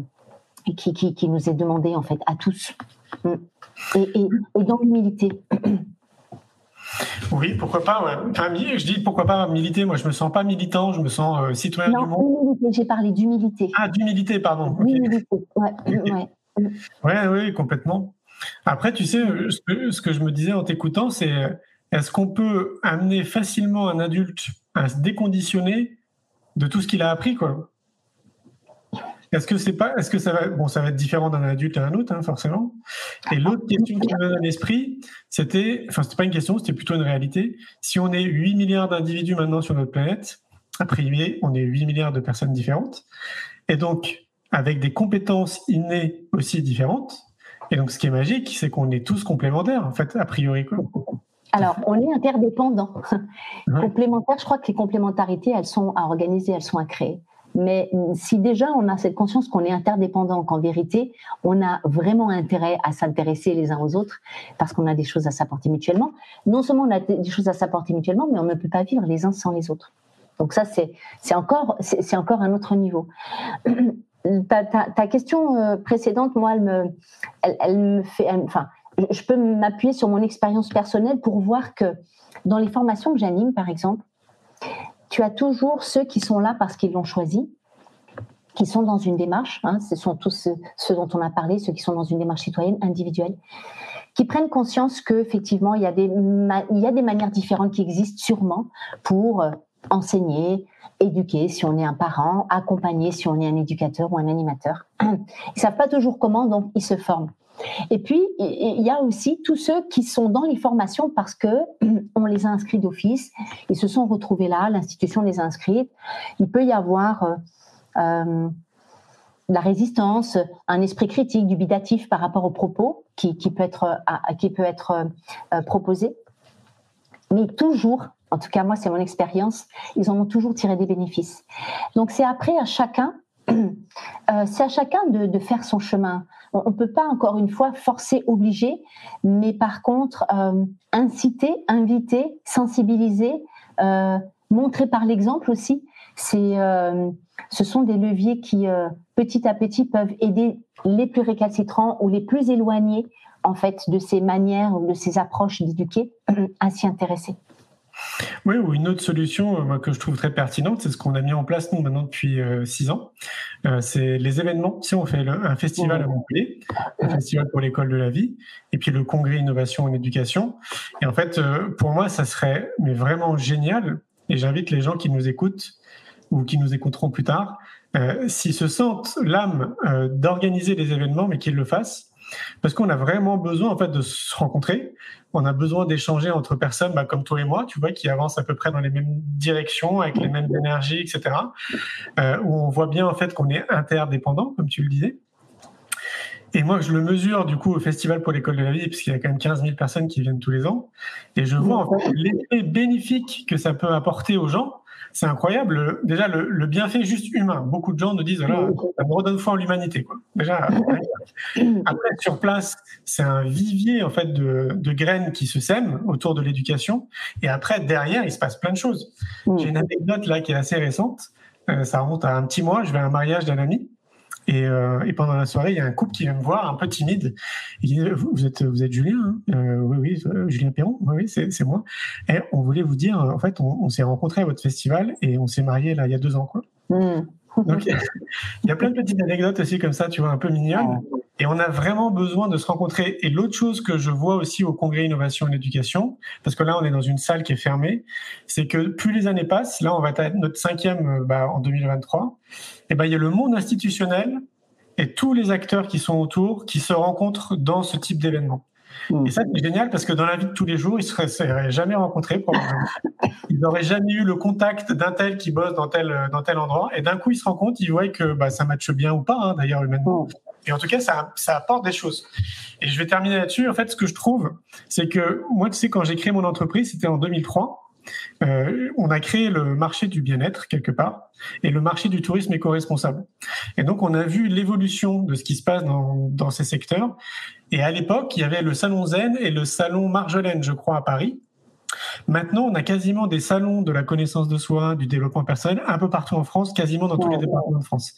Speaker 2: qui, qui, nous est demandé, en fait, à tous. Mm. Et, et dans l'humilité.
Speaker 1: Oui, pourquoi pas. Ouais. je dis pourquoi pas militer. Moi, je me sens pas militant, je me sens euh, citoyen du monde.
Speaker 2: J'ai parlé d'humilité.
Speaker 1: Ah, d'humilité, pardon.
Speaker 2: D'humilité, ouais.
Speaker 1: ouais. oui, complètement. Après, tu sais, ce que, ce que je me disais en t'écoutant, c'est est-ce qu'on peut amener facilement un adulte à se déconditionner de tout ce qu'il a appris, quoi? Est-ce que c'est pas, est-ce que ça va, bon, ça va être différent d'un adulte à un autre, hein, forcément. Et l'autre question qui me donne à l'esprit, c'était, enfin, c'était pas une question, c'était plutôt une réalité. Si on est 8 milliards d'individus maintenant sur notre planète, a priori, on est 8 milliards de personnes différentes, et donc avec des compétences innées aussi différentes. Et donc, ce qui est magique, c'est qu'on est tous complémentaires, en fait, a priori.
Speaker 2: Alors, on est interdépendants. Complémentaires, je crois que les complémentarités, elles sont à organiser, elles sont à créer. Mais si déjà on a cette conscience qu'on est interdépendant, qu'en vérité, on a vraiment intérêt à s'intéresser les uns aux autres parce qu'on a des choses à s'apporter mutuellement, non seulement on a des choses à s'apporter mutuellement, mais on ne peut pas vivre les uns sans les autres. Donc ça, c'est encore, encore un autre niveau. <clears throat> Ta, ta, question euh, précédente, moi, elle me, elle, me fait, enfin, je peux m'appuyer sur mon expérience personnelle pour voir que dans les formations que j'anime, par exemple, tu as toujours ceux qui sont là parce qu'ils l'ont choisi, qui sont dans une démarche, hein, ce sont tous ceux, dont on a parlé, ceux qui sont dans une démarche citoyenne individuelle, qui prennent conscience qu'effectivement, il, il y a des manières différentes qui existent sûrement pour euh, enseigner, éduquer si on est un parent, accompagner si on est un éducateur ou un animateur. Ils ne savent pas toujours comment, donc ils se forment. Et puis, il y a aussi tous ceux qui sont dans les formations parce que <clears throat> on les a inscrits d'office, ils se sont retrouvés là, l'institution les a inscrits. Il peut y avoir euh, euh, la résistance, un esprit critique, dubitatif par rapport aux propos qui, peut être, qui peut être euh, proposé. Mais toujours, en tout cas moi c'est mon expérience, ils en ont toujours tiré des bénéfices. Donc c'est après à chacun <clears throat> euh, c'est à chacun de, faire son chemin. On ne peut pas, encore une fois, forcer, obliger, mais par contre, euh, inciter, inviter, sensibiliser, euh, montrer par l'exemple aussi. C'est, ce sont des leviers qui, petit à petit, peuvent aider les plus récalcitrants ou les plus éloignés, en fait, de ces manières ou de ces approches d'éduquer <clears throat> à s'y intéresser.
Speaker 1: Oui, ou une autre solution euh, que je trouve très pertinente, c'est ce qu'on a mis en place nous maintenant depuis euh, six ans. Euh, c'est les événements. Si on fait un festival à Montpellier, un festival pour l'école de la vie, et puis le congrès innovation en éducation. Et en fait, pour moi, ça serait mais vraiment génial. Et j'invite les gens qui nous écoutent ou qui nous écouteront plus tard, s'ils se sentent l'âme d'organiser des événements, mais qu'ils le fassent parce qu'on a vraiment besoin en fait de se rencontrer. On a besoin d'échanger entre personnes bah, comme toi et moi, tu vois, qui avancent à peu près dans les mêmes directions, avec les mêmes énergies, etc. Euh, où on voit bien en fait qu'on est interdépendant, comme tu le disais. Et moi, je le mesure du coup au Festival pour l'école de la vie, puisqu'il y a quand même 15 000 personnes qui viennent tous les ans. Et je vois en fait l'effet bénéfique que ça peut apporter aux gens c'est incroyable. Déjà, le, bienfait juste humain. Beaucoup de gens nous disent, voilà, ça me redonne foi en l'humanité. Déjà, <laughs> après, sur place, c'est un vivier en fait de, graines qui se sèment autour de l'éducation. Et après, derrière, il se passe plein de choses. J'ai une anecdote là qui est assez récente. Euh, ça remonte à un petit mois. Je vais à un mariage d'un ami. Euh, et, pendant la soirée, il y a un couple qui vient me voir, un peu timide. Il dit Vous êtes, vous êtes Julien hein? Euh, Oui, oui, euh, Julien Perron, oui, oui c'est moi. Et on voulait vous dire En fait, on, s'est rencontrés à votre festival et on s'est mariés là, il y a deux ans. Quoi. Mmh. Donc, il y a plein de petites anecdotes aussi comme ça, tu vois, un peu mignonnes. Et on a vraiment besoin de se rencontrer. Et l'autre chose que je vois aussi au Congrès Innovation et Éducation, parce que là, on est dans une salle qui est fermée, c'est que plus les années passent, là, on va être notre cinquième bah, en 2023, et ben, il y a le monde institutionnel et tous les acteurs qui sont autour qui se rencontrent dans ce type d'événement. Hmm. Et ça, c'est génial parce que dans la vie de tous les jours, ils ne se seraient jamais rencontrés. <laughs> Ils n'auraient jamais eu le contact d'un tel qui bosse dans tel, dans tel endroit. Et d'un coup, ils se rendent compte, ils voient que bah, ça matche bien ou pas, hein, d'ailleurs, humainement. Hmm. Et en tout cas, ça, ça apporte des choses. Et je vais terminer là-dessus. En fait, ce que je trouve, c'est que moi, tu sais, quand j'ai créé mon entreprise, c'était en 2003. Euh, on a créé le marché du bien-être quelque part et le marché du tourisme éco-responsable. Et donc, on a vu l'évolution de ce qui se passe dans, dans ces secteurs. Et à l'époque, il y avait le salon Zen et le salon Marjolaine, je crois, à Paris. Maintenant, on a quasiment des salons de la connaissance de soi, du développement personnel, un peu partout en France, quasiment dans tous les départements de France.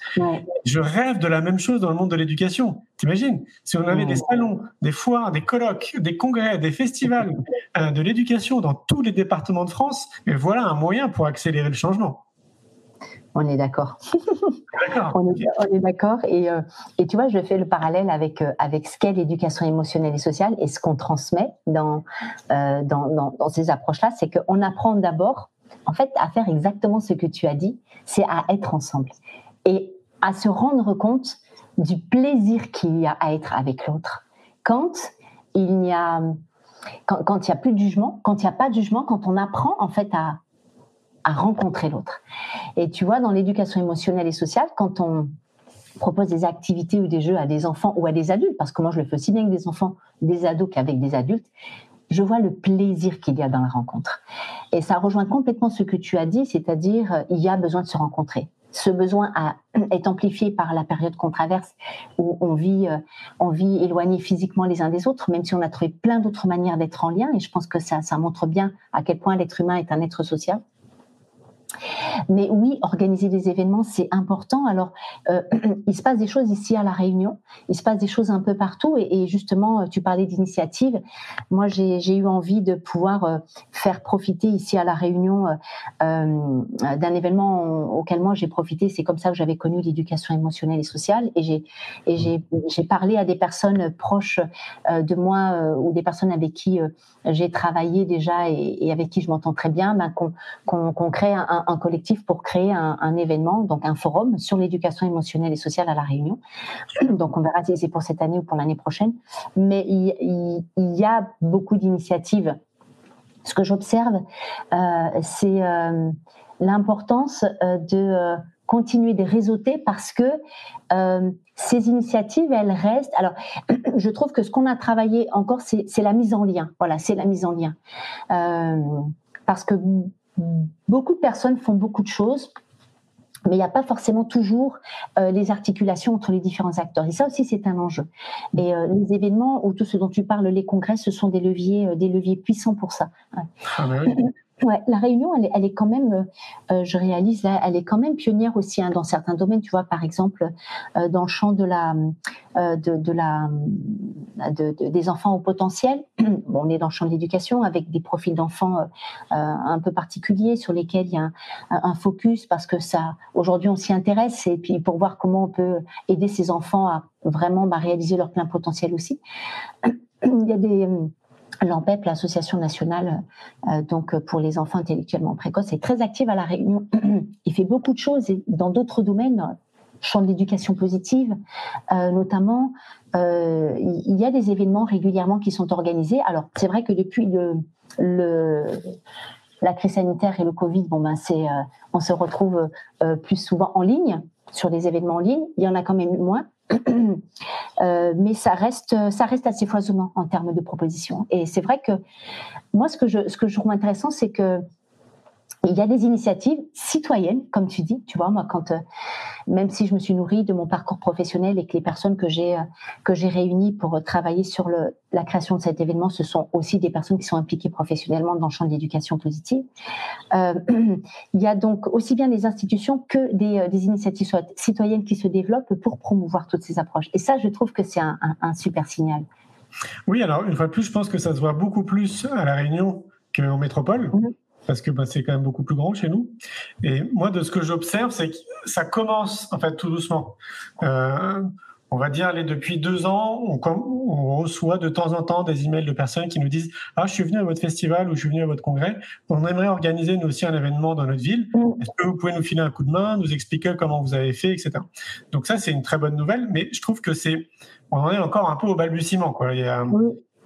Speaker 1: Je rêve de la même chose dans le monde de l'éducation. T'imagines? Si on avait des salons, des foires, des colloques, des congrès, des festivals <laughs> euh, de l'éducation dans tous les départements de France, mais voilà un moyen pour accélérer le changement.
Speaker 2: On est d'accord. <laughs> on, est, d'accord. Et, euh, et, tu vois, je fais le parallèle avec, euh, avec ce qu'est l'éducation émotionnelle et sociale et ce qu'on transmet dans, euh, dans, dans, ces approches-là, c'est qu'on apprend d'abord, en fait, à faire exactement ce que tu as dit, c'est à être ensemble. Et à se rendre compte du plaisir qu'il y a à être avec l'autre. Quand il n'y a, quand, quand il a plus de jugement, quand il n'y a pas de jugement, quand on apprend en fait à, à rencontrer l'autre. Et tu vois, dans l'éducation émotionnelle et sociale, quand on propose des activités ou des jeux à des enfants ou à des adultes, parce que moi je le fais aussi bien avec des enfants, des ados qu'avec des adultes, je vois le plaisir qu'il y a dans la rencontre. Et ça rejoint complètement ce que tu as dit, c'est-à-dire euh, il y a besoin de se rencontrer. Ce besoin <clears throat> est amplifié par la période qu'on traverse, où on vit, euh, on vit éloigné physiquement les uns des autres, même si on a trouvé plein d'autres manières d'être en lien. Et je pense que ça montre bien à quel point l'être humain est un être social. Mais oui, organiser des événements, c'est important. Alors, euh, <clears throat> il se passe des choses ici à La Réunion, il se passe des choses un peu partout. Et, justement, euh, tu parlais d'initiative. Moi, j'ai eu envie de pouvoir euh, faire profiter ici à La Réunion d'un événement auquel moi j'ai profité. C'est comme ça que j'avais connu l'éducation émotionnelle et sociale. Et j'ai parlé à des personnes proches de moi ou des personnes avec qui j'ai travaillé déjà et, avec qui je m'entends très bien, ben, qu'on crée un, un, collectif pour créer un, événement, donc un forum sur l'éducation émotionnelle et sociale à La Réunion. <clears throat> Donc on verra si c'est pour cette année ou pour l'année prochaine. Mais il, y a beaucoup d'initiatives. Ce que j'observe, euh, c'est euh, l'importance euh, de continuer de réseauter parce que ces initiatives, elles restent. Alors, <clears throat> je trouve que ce qu'on a travaillé encore, c'est la mise en lien. Voilà, c'est la mise en lien. Parce que beaucoup de personnes font beaucoup de choses, mais il n'y a pas forcément toujours euh, les articulations entre les différents acteurs. Et ça aussi, c'est un enjeu. Et euh, les événements ou tout ce dont tu parles, les congrès, ce sont des leviers, euh, des leviers puissants pour ça. Ah ben oui. <laughs> Ouais, la Réunion, elle est, elle est quand même, euh, euh, je réalise là, elle est quand même pionnière aussi hein, dans certains domaines. Tu vois, par exemple, euh, dans le champ de la, euh, de, de, la, de, de, des enfants au potentiel. <clears throat> bon, on est dans le champ de l'éducation avec des profils d'enfants euh, un peu particuliers sur lesquels il y a un, un focus parce que ça, aujourd'hui, on s'y intéresse et puis pour voir comment on peut aider ces enfants à vraiment bah, réaliser leur plein potentiel aussi. <clears throat> il y a des L'AMPEP, l'Association nationale euh, donc pour les enfants intellectuellement précoces, est très active à la Réunion. <clears throat> Il fait beaucoup de choses dans d'autres domaines, champ de l'éducation positive, euh, notamment, euh, il y a des événements régulièrement qui sont organisés. Alors c'est vrai que depuis la crise sanitaire et le Covid, bon ben c'est, euh, on se retrouve euh, plus souvent en ligne sur des événements en ligne. Il y en a quand même moins. Euh, mais ça reste, assez foisonnant en termes de propositions. Et c'est vrai que moi, ce que je, ce que je trouve intéressant, c'est que il y a des initiatives citoyennes, comme tu dis, tu vois, moi, quand, euh, même si je me suis nourrie de mon parcours professionnel et que les personnes que j'ai, euh, que j'ai réunies pour euh, travailler sur le, la création de cet événement, ce sont aussi des personnes qui sont impliquées professionnellement dans le champ de l'éducation positive. Euh, <clears throat> il y a donc aussi bien des institutions que des, des, initiatives citoyennes qui se développent pour promouvoir toutes ces approches. Et ça, je trouve que c'est un, un, un super signal.
Speaker 1: Oui, alors une fois de plus, je pense que ça se voit beaucoup plus à La Réunion qu'en métropole. Mmh parce que bah, c'est quand même beaucoup plus grand chez nous. Et moi, de ce que j'observe, c'est que ça commence en fait tout doucement. Euh, on va dire, depuis deux ans, on, on, reçoit de temps en temps des emails de personnes qui nous disent Ah, je suis venu à votre festival ou je suis venu à votre congrès. On aimerait organiser nous aussi un événement dans notre ville. Mm. Est-ce que vous pouvez nous filer un coup de main, nous expliquer comment vous avez fait, etc. Donc, ça, c'est une très bonne nouvelle, mais je trouve que c'est. On en est encore un peu au balbutiement. Quoi. Il y a,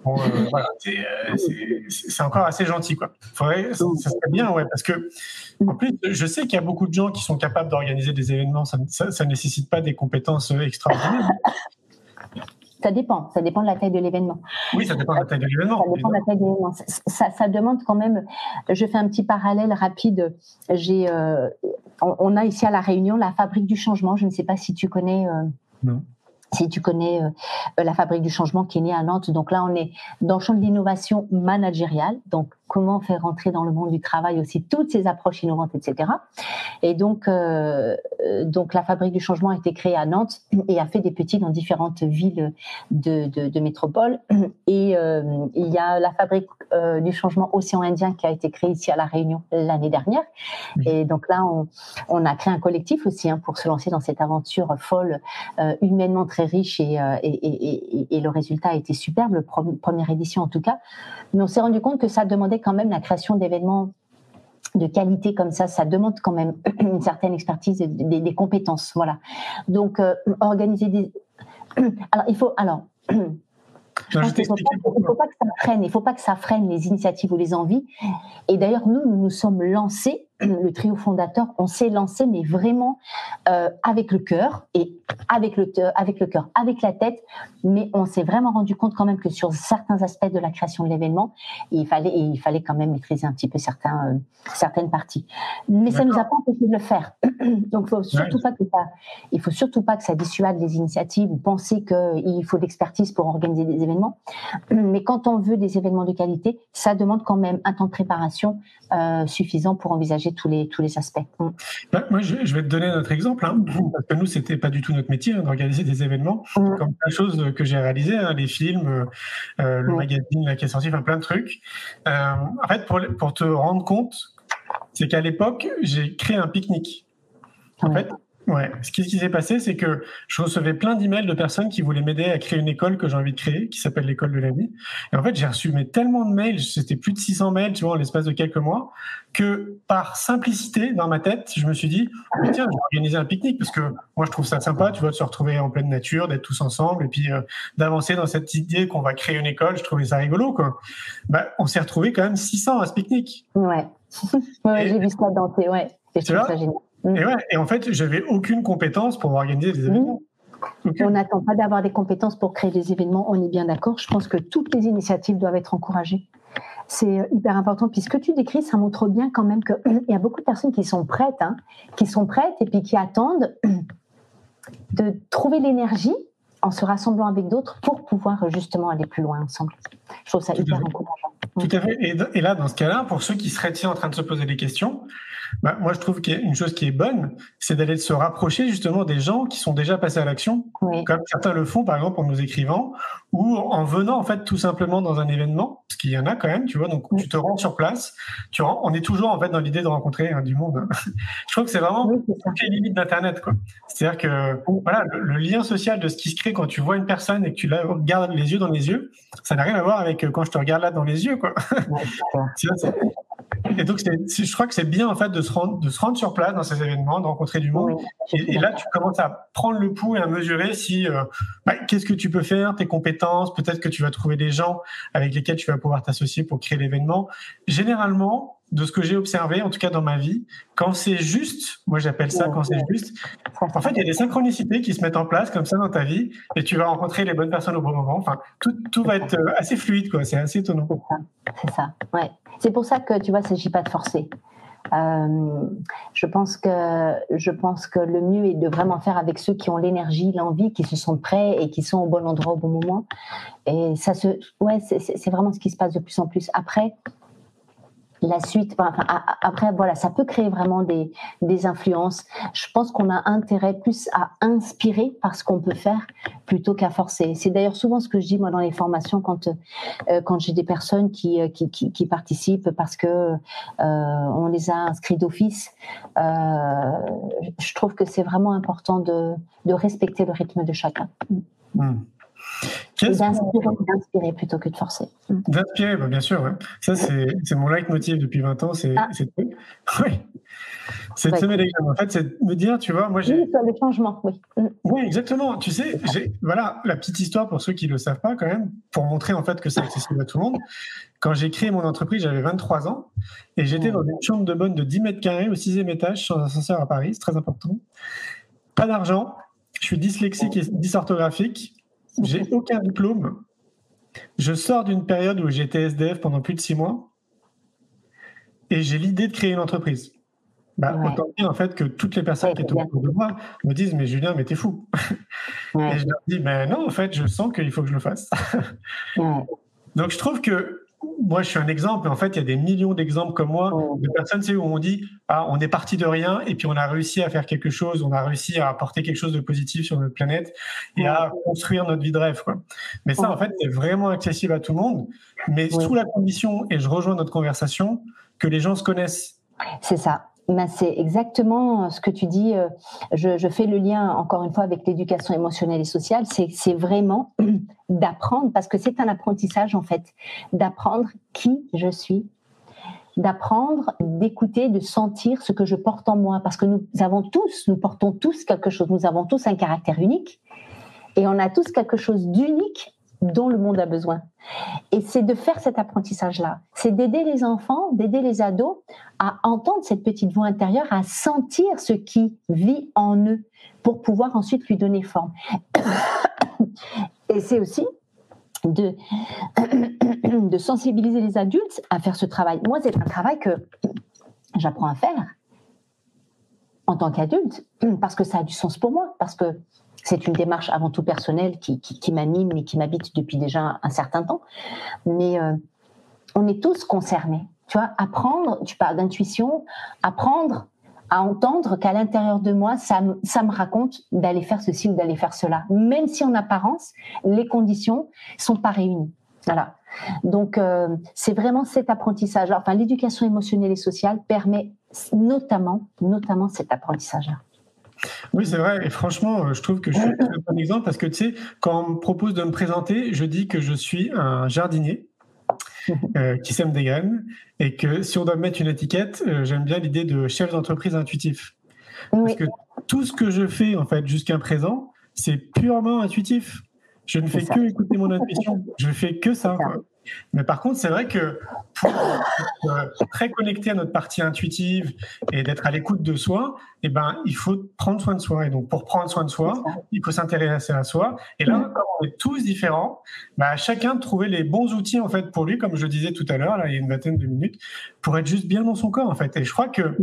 Speaker 1: Bon, euh, voilà, euh, c'est encore assez gentil, quoi. Faudrait, ça, ça, serait bien, ouais, parce que en plus, je sais qu'il y a beaucoup de gens qui sont capables d'organiser des événements. Ça, ça, nécessite pas des compétences euh, extraordinaires.
Speaker 2: Ça dépend, ça dépend de la taille de l'événement.
Speaker 1: Oui, ça dépend de la taille de l'événement.
Speaker 2: Ça dépend de la taille de l'événement. Ça, ça, demande quand même. Je fais un petit parallèle rapide. J'ai, euh, on, on, a ici à la Réunion la Fabrique du Changement. Je ne sais pas si tu connais. Euh,
Speaker 1: non
Speaker 2: si tu connais euh, la fabrique du changement qui est née à Nantes. Donc là, on est dans le champ de l'innovation managériale. Donc comment faire rentrer dans le monde du travail aussi toutes ces approches innovantes, etc. Et donc, euh, donc la fabrique du changement a été créée à Nantes et a fait des petits dans différentes villes de, de, de métropole. <clears throat> Et euh, il y a la fabrique euh, du changement Océan Indien qui a été créée ici à La Réunion l'année dernière. Et donc là, on, on, a créé un collectif aussi hein, pour se lancer dans cette aventure folle, euh, humainement très riche et, euh, et, et, et, le résultat a été superbe, première édition en tout cas. Mais on s'est rendu compte que ça demandait quand même la création d'événements de qualité comme ça, ça demande quand même <clears throat> une certaine expertise et des, compétences. Voilà. Donc, euh, organiser des. <clears throat> Alors, il faut. Alors. <clears throat> il ne faut, pas que ça freine, il faut pas que ça freine les initiatives ou les envies. Et d'ailleurs, nous, nous nous sommes lancés le trio fondateur, on s'est lancé, mais vraiment euh, avec le cœur et avec le avec le cœur, avec la tête. Mais on s'est vraiment rendu compte quand même que sur certains aspects de la création de l'événement, il fallait il fallait quand même maîtriser un petit peu certains euh, certaines parties. Mais ça nous a pas empêché de le faire. <clears throat> Donc, faut surtout pas que ça, il faut surtout pas que ça dissuade les initiatives ou penser qu'il faut de l'expertise pour organiser des événements. <clears throat> Mais quand on veut des événements de qualité, ça demande quand même un temps de préparation euh, suffisant pour envisager tous les, tous les aspects.
Speaker 1: Bah, moi, je, vais te donner notre exemple, hein, parce que nous, c'était pas du tout notre métier hein, d'organiser des événements, mm. comme plein de choses que j'ai réalisées, hein, les films, euh, euh, le magazine là, qui est sorti, enfin plein de trucs. Euh, en fait, pour, pour te rendre compte, c'est qu'à l'époque, j'ai créé un pique-nique. En fait, Ouais. Ce qui, s'est passé, c'est que je recevais plein d'emails de personnes qui voulaient m'aider à créer une école que j'ai envie de créer, qui s'appelle l'école de la vie. Et en fait, j'ai reçu mais tellement de mails, c'était plus de 600 mails, tu vois, en l'espace de quelques mois, que par simplicité dans ma tête, je me suis dit, mais tiens, je vais organiser un pique-nique parce que moi, je trouve ça sympa, tu vois, de se retrouver en pleine nature, d'être tous ensemble et puis euh, d'avancer dans cette idée qu'on va créer une école. Je trouvais ça rigolo, quoi. Bah, on s'est retrouvé quand même 600 à ce pique-nique.
Speaker 2: Ouais. <laughs> ouais, j'ai vu ça dans tes, ouais.
Speaker 1: Tu vois Mm. Et, ouais, et en fait, j'avais aucune compétence pour organiser des événements.
Speaker 2: On n'attend pas d'avoir des compétences pour créer des événements, on est bien d'accord. Je pense que toutes les initiatives doivent être encouragées. C'est euh, hyper important. Puis ce que tu décris, ça montre bien quand même qu'il y a beaucoup de personnes qui sont prêtes, hein, qui sont prêtes et puis qui attendent de trouver l'énergie en se rassemblant avec d'autres pour pouvoir justement aller plus loin ensemble. Je trouve ça hyper encourageant.
Speaker 1: Tout à fait. Et, là, dans ce cas-là, pour ceux qui seraient en train de se poser des questions, bah, moi, je trouve qu'une chose qui est bonne, c'est d'aller se rapprocher justement des gens qui sont déjà passés à l'action, comme certains le font, par exemple, en nous écrivant, ou en venant, en fait, tout simplement dans un événement, parce qu'il y en a quand même, tu vois, donc tu te rends sur place, tu rends, on est toujours, en fait, dans l'idée de rencontrer hein, du monde. <laughs> je trouve que c'est vraiment les limites d'Internet, quoi. C'est-à-dire que, voilà, le, lien social de ce qui se crée quand tu vois une personne et que tu la regardes les yeux dans les yeux, ça n'a rien à voir avec quand je te regarde là dans les yeux, quoi. <laughs> Et donc, je crois que c'est bien en fait de se, rendre, de se rendre sur place dans ces événements, de rencontrer du monde. et, là, tu commences à prendre le pouls et à mesurer si euh, bah, qu'est-ce que tu peux faire, tes compétences. Peut-être que tu vas trouver des gens avec lesquels tu vas pouvoir t'associer pour créer l'événement. Généralement, de ce que j'ai observé, en tout cas dans ma vie, quand c'est juste, moi j'appelle ça quand c'est juste, en fait, il y a des synchronicités qui se mettent en place comme ça dans ta vie et tu vas rencontrer les bonnes personnes au bon moment. Enfin, tout, tout va être euh, assez fluide, quoi. C'est assez étonnant.
Speaker 2: C'est ça, ouais. C'est pour ça que, tu vois, il ne s'agit pas de forcer. Euh, je pense que je pense que le mieux est de vraiment faire avec ceux qui ont l'énergie, l'envie, qui se sont prêts et qui sont au bon endroit au bon moment. Et ça se, ouais, c'est vraiment ce qui se passe de plus en plus. Après, la suite, enfin, après, voilà, ça peut créer vraiment des, des influences. Je pense qu'on a intérêt plus à inspirer par ce qu'on peut faire plutôt qu'à forcer. C'est d'ailleurs souvent ce que je dis moi dans les formations quand euh, quand j'ai des personnes qui, euh, qui, qui, qui, participent parce que euh, on les a inscrits d'office. Je trouve que c'est vraiment important de, de respecter le rythme de chacun. Mmh. D'inspirer plutôt que de forcer.
Speaker 1: D'inspirer, bah, bien sûr. Ça, c'est mon leitmotiv depuis 20 ans. C'est ah. oui. C'est <laughs> de semer En fait, c'est de me dire, tu vois, moi j'ai.
Speaker 2: Oui, le changement, oui.
Speaker 1: Mm. Oui, exactement. Tu sais, voilà la petite histoire pour ceux qui ne le savent pas, quand même, pour montrer en fait que c'est accessible à tout le monde. Quand j'ai créé mon entreprise, j'avais 23 ans et j'étais dans une chambre de bonne de 10 mètres carrés au sixième étage sans ascenseur à Paris. C'est très important. Pas d'argent. Je suis dyslexique et dysorthographique. J'ai aucun diplôme. Je sors d'une période où j'étais SDF pendant plus de six mois et j'ai l'idée de créer une entreprise. Bah, Autant dire en fait que toutes les personnes qui étaient autour de moi me disent Mais Julien, mais t'es fou. <laughs> Et je leur dis Mais non, en fait, je sens qu'il faut que je le fasse. <laughs> Donc je trouve que moi, je suis un exemple, mais en fait, il y a des millions d'exemples comme moi, de personnes où on dit ah, on est parti de rien et puis on a réussi à faire quelque chose, on a réussi à apporter quelque chose de positif sur notre planète et à construire notre vie de rêve. Quoi. Mais ça, en fait, c'est vraiment accessible à tout le monde, mais sous la condition, et je rejoins notre conversation, que les gens se connaissent.
Speaker 2: C'est ça. Ben, c'est exactement ce que tu dis. Euh, je, je, fais le lien encore une fois avec l'éducation émotionnelle et sociale. C'est vraiment <clears throat> d'apprendre, parce que c'est un apprentissage en fait, d'apprendre qui je suis, d'apprendre, d'écouter, de sentir ce que je porte en moi, parce que nous avons tous, nous portons tous quelque chose, nous avons tous un caractère unique, et on a tous quelque chose d'unique dont le monde a besoin. Et c'est de faire cet apprentissage-là. C'est d'aider les enfants, d'aider les ados à entendre cette petite voix intérieure, à sentir ce qui vit en eux pour pouvoir ensuite lui donner forme. Et c'est aussi de, <coughs> sensibiliser les adultes à faire ce travail. Moi, c'est un travail que j'apprends à faire en tant qu'adulte, parce que ça a du sens pour moi, parce que c'est une démarche avant tout personnelle qui, m'anime et qui m'habite depuis déjà un certain temps. Mais euh, on est tous concernés. Tu vois, apprendre, tu parles d'intuition, apprendre à entendre qu'à l'intérieur de moi, ça, ça me raconte d'aller faire ceci ou d'aller faire cela. Même si en apparence, les conditions sont pas réunies. Voilà. Donc, euh, c'est vraiment cet apprentissage. Enfin, l'éducation émotionnelle et sociale permet notamment, notamment cet apprentissage-là.
Speaker 1: Oui, c'est vrai. Et franchement, euh, je trouve que je suis un bon exemple parce que tu sais, quand on me propose de me présenter, je dis que je suis un jardinier. <laughs> Euh, qui sème des graines et que si on doit mettre une étiquette, euh, j'aime bien l'idée de chef d'entreprise intuitif. Parce que tout ce que je fais en fait jusqu'à présent, c'est purement intuitif. Je ne fais que écouter mon intuition. Je fais que ça. Mais par contre, c'est vrai que pour être très connecté à notre partie intuitive et d'être à l'écoute de soi, eh ben, il faut prendre soin de soi. Et donc, pour prendre soin de soi, il faut s'intéresser à soi. Et là, comme on est tous différents, bah, chacun trouver les bons outils, en fait, pour lui, comme je disais tout à l'heure, là, il y a une vingtaine de minutes, pour être juste bien dans son corps, en fait. Et je crois que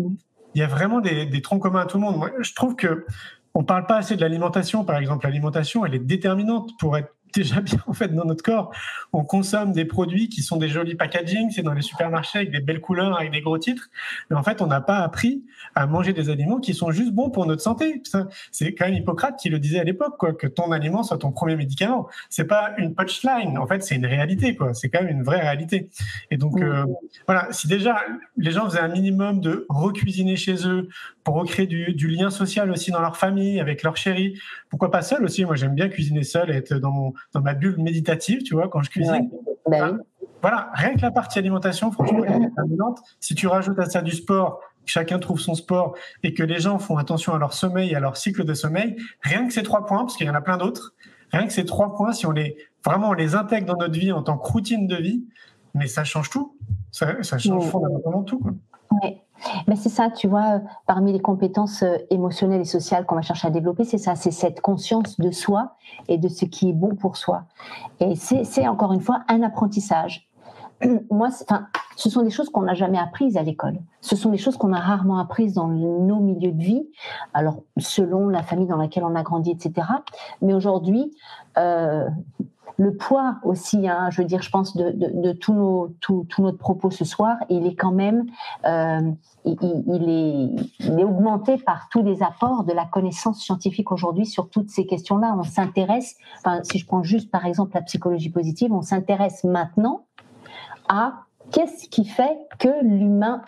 Speaker 1: il y a vraiment des, des troncs communs à tout le monde. Moi, je trouve que on parle pas assez de l'alimentation, par exemple. L'alimentation, elle est déterminante pour être déjà bien en fait dans notre corps. On consomme des produits qui sont des jolis packaging, c'est dans les supermarchés avec des belles couleurs, avec des gros titres, mais en fait on n'a pas appris à manger des aliments qui sont juste bons pour notre santé. C'est quand même Hippocrate qui le disait à l'époque, quoi, que ton aliment soit ton premier médicament. C'est pas une punchline, en fait c'est une réalité, quoi. C'est quand même une vraie réalité. Et donc euh, voilà, si déjà les gens faisaient un minimum de recuisiner chez eux pour recréer du, du lien social aussi dans leur famille, avec leur chérie, pourquoi pas seul aussi? Moi j'aime bien cuisiner seul, être dans mon dans ma bulle méditative, tu vois, quand je cuisine.
Speaker 2: Bah
Speaker 1: voilà, rien que la partie alimentation, franchement, elle est déterminante. Si tu rajoutes à ça du sport, chacun trouve son sport et que les gens font attention à leur sommeil et à leur cycle de sommeil, rien que ces trois points, parce qu'il y en a plein d'autres, rien que ces trois points, si on les vraiment on les intègre dans notre vie en tant que routine de vie, mais ça change tout. Ça, ça change fondamentalement tout. Quoi.
Speaker 2: Mais c'est ça, tu vois, parmi les compétences euh, émotionnelles et sociales qu'on va chercher à développer, c'est ça, c'est cette conscience de soi et de ce qui est bon pour soi. Et c'est encore une fois un apprentissage. <clears throat> Moi, enfin, ce sont des choses qu'on n'a jamais apprises à l'école. Ce sont des choses qu'on a rarement apprises dans nos milieux de vie. Alors, selon la famille dans laquelle on a grandi, etc. Mais aujourd'hui, euh, le poids aussi, hein, je veux dire, je pense de, de, tout, nos, tout, notre propos ce soir, il est quand même, euh, il, est, augmenté par tous les apports de la connaissance scientifique aujourd'hui sur toutes ces questions-là. On s'intéresse, si je prends juste par exemple la psychologie positive, on s'intéresse maintenant à qu'est-ce qui fait que l'humain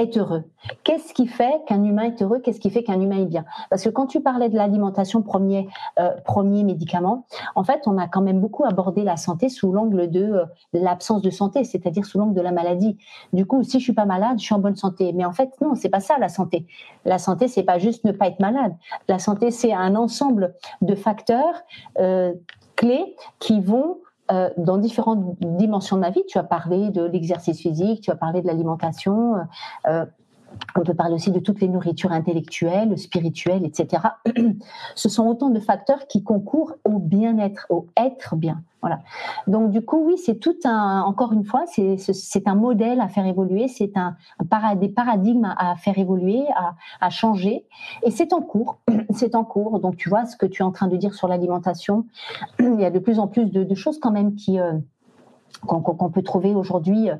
Speaker 2: est heureux. Qu'est-ce qui fait qu'un humain est heureux? Qu'est-ce qui fait qu'un humain est bien? Parce que quand tu parlais de l'alimentation premier euh, premier médicament, en fait, on a quand même beaucoup abordé la santé sous l'angle de euh, l'absence de santé, c'est-à-dire sous l'angle de la maladie. Du coup, si je suis pas malade, je suis en bonne santé. Mais en fait, non, c'est pas ça la santé. La santé, c'est pas juste ne pas être malade. La santé, c'est un ensemble de facteurs euh, clés qui vont euh, dans différentes dimensions de ma vie. Tu as parlé de l'exercice physique, tu as parlé de l'alimentation. Euh, euh, on peut parler aussi de toutes les nourritures intellectuelles, spirituelles, etc. <clears throat> Ce sont autant de facteurs qui concourent au bien-être, au être bien. Voilà. Donc du coup, oui, c'est tout un, encore une fois, c'est un modèle à faire évoluer, c'est un, des paradigmes à, faire évoluer, à, changer, et c'est en cours, <clears throat> c'est en cours. Donc tu vois ce que tu es en train de dire sur l'alimentation, <clears throat> il y a de plus en plus de, choses quand même qui euh, qu'on peut trouver aujourd'hui euh,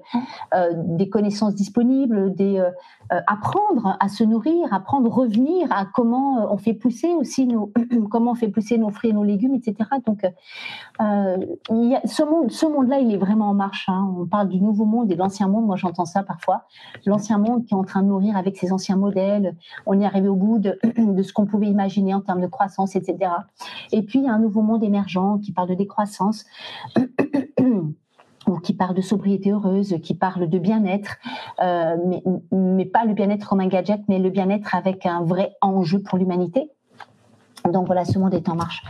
Speaker 2: euh, des connaissances disponibles, euh, apprendre à se nourrir, apprendre revenir à comment on fait pousser aussi nos <clears throat> comment on fait pousser nos fruits et nos légumes, etc. Donc ce monde, monde-là, il est vraiment en marche. Hein. On parle du nouveau monde et de l'ancien monde. Moi, j'entends ça parfois. L'ancien monde qui est en train de nourrir avec ses anciens modèles. On est arrivé au bout <clears throat> de ce qu'on pouvait imaginer en termes de croissance, etc. Et puis il y a un nouveau monde émergent qui parle de décroissance <clears throat> ou qui parle de sobriété heureuse, qui parle de bien-être, euh, mais, mais pas le bien-être comme un gadget, mais le bien-être avec un vrai enjeu pour l'humanité. Donc voilà, ce monde est en marche.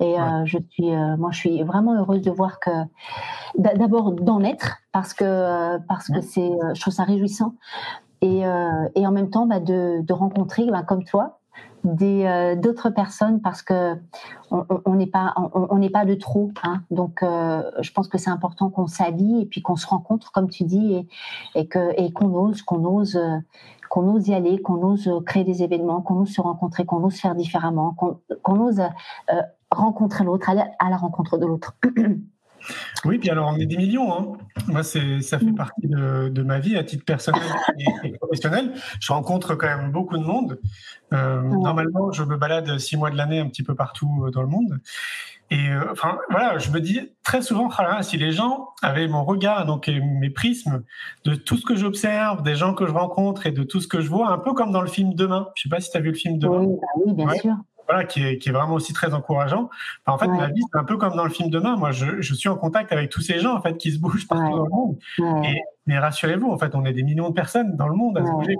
Speaker 2: Et euh, je suis, euh, moi, je suis vraiment heureuse de voir que, d'abord d'en être, parce que parce que c'est, je trouve ça réjouissant, et, et en même temps bah, de, de rencontrer, bah, comme toi, des d'autres personnes parce que on n'est pas on n'est pas de trop hein. donc je pense que c'est important qu'on s'allie et puis qu'on se rencontre comme tu dis et, et que et qu'on ose qu'on ose qu'on ose y aller, qu'on ose créer des événements, qu'on ose se rencontrer, qu'on ose faire différemment, qu'on ose euh, rencontrer l'autre, aller à la rencontre de l'autre. <clears throat>
Speaker 1: Oui, puis alors on est des millions. Hein. Moi, c'est, ça fait partie de, ma vie à titre personnel et, professionnel. Je rencontre quand même beaucoup de monde. Euh, normalement, je me balade six mois de l'année un petit peu partout euh, dans le monde. Et euh, enfin, voilà, je me dis très souvent, ah si les gens avaient mon regard, donc mes prismes de tout ce que j'observe, des gens que je rencontre et de tout ce que je vois, un peu comme dans le film Demain. Je sais pas si tu as vu le film Demain.
Speaker 2: Oui, bah bien sûr.
Speaker 1: Voilà, qui est, qui est, vraiment aussi très encourageant. en fait, ma vie, c'est un peu comme dans le film Demain. Moi, je, je, suis en contact avec tous ces gens en fait qui se bougent partout dans le monde. Et, mais rassurez-vous, en fait, on est des millions de personnes dans le monde à se bouger.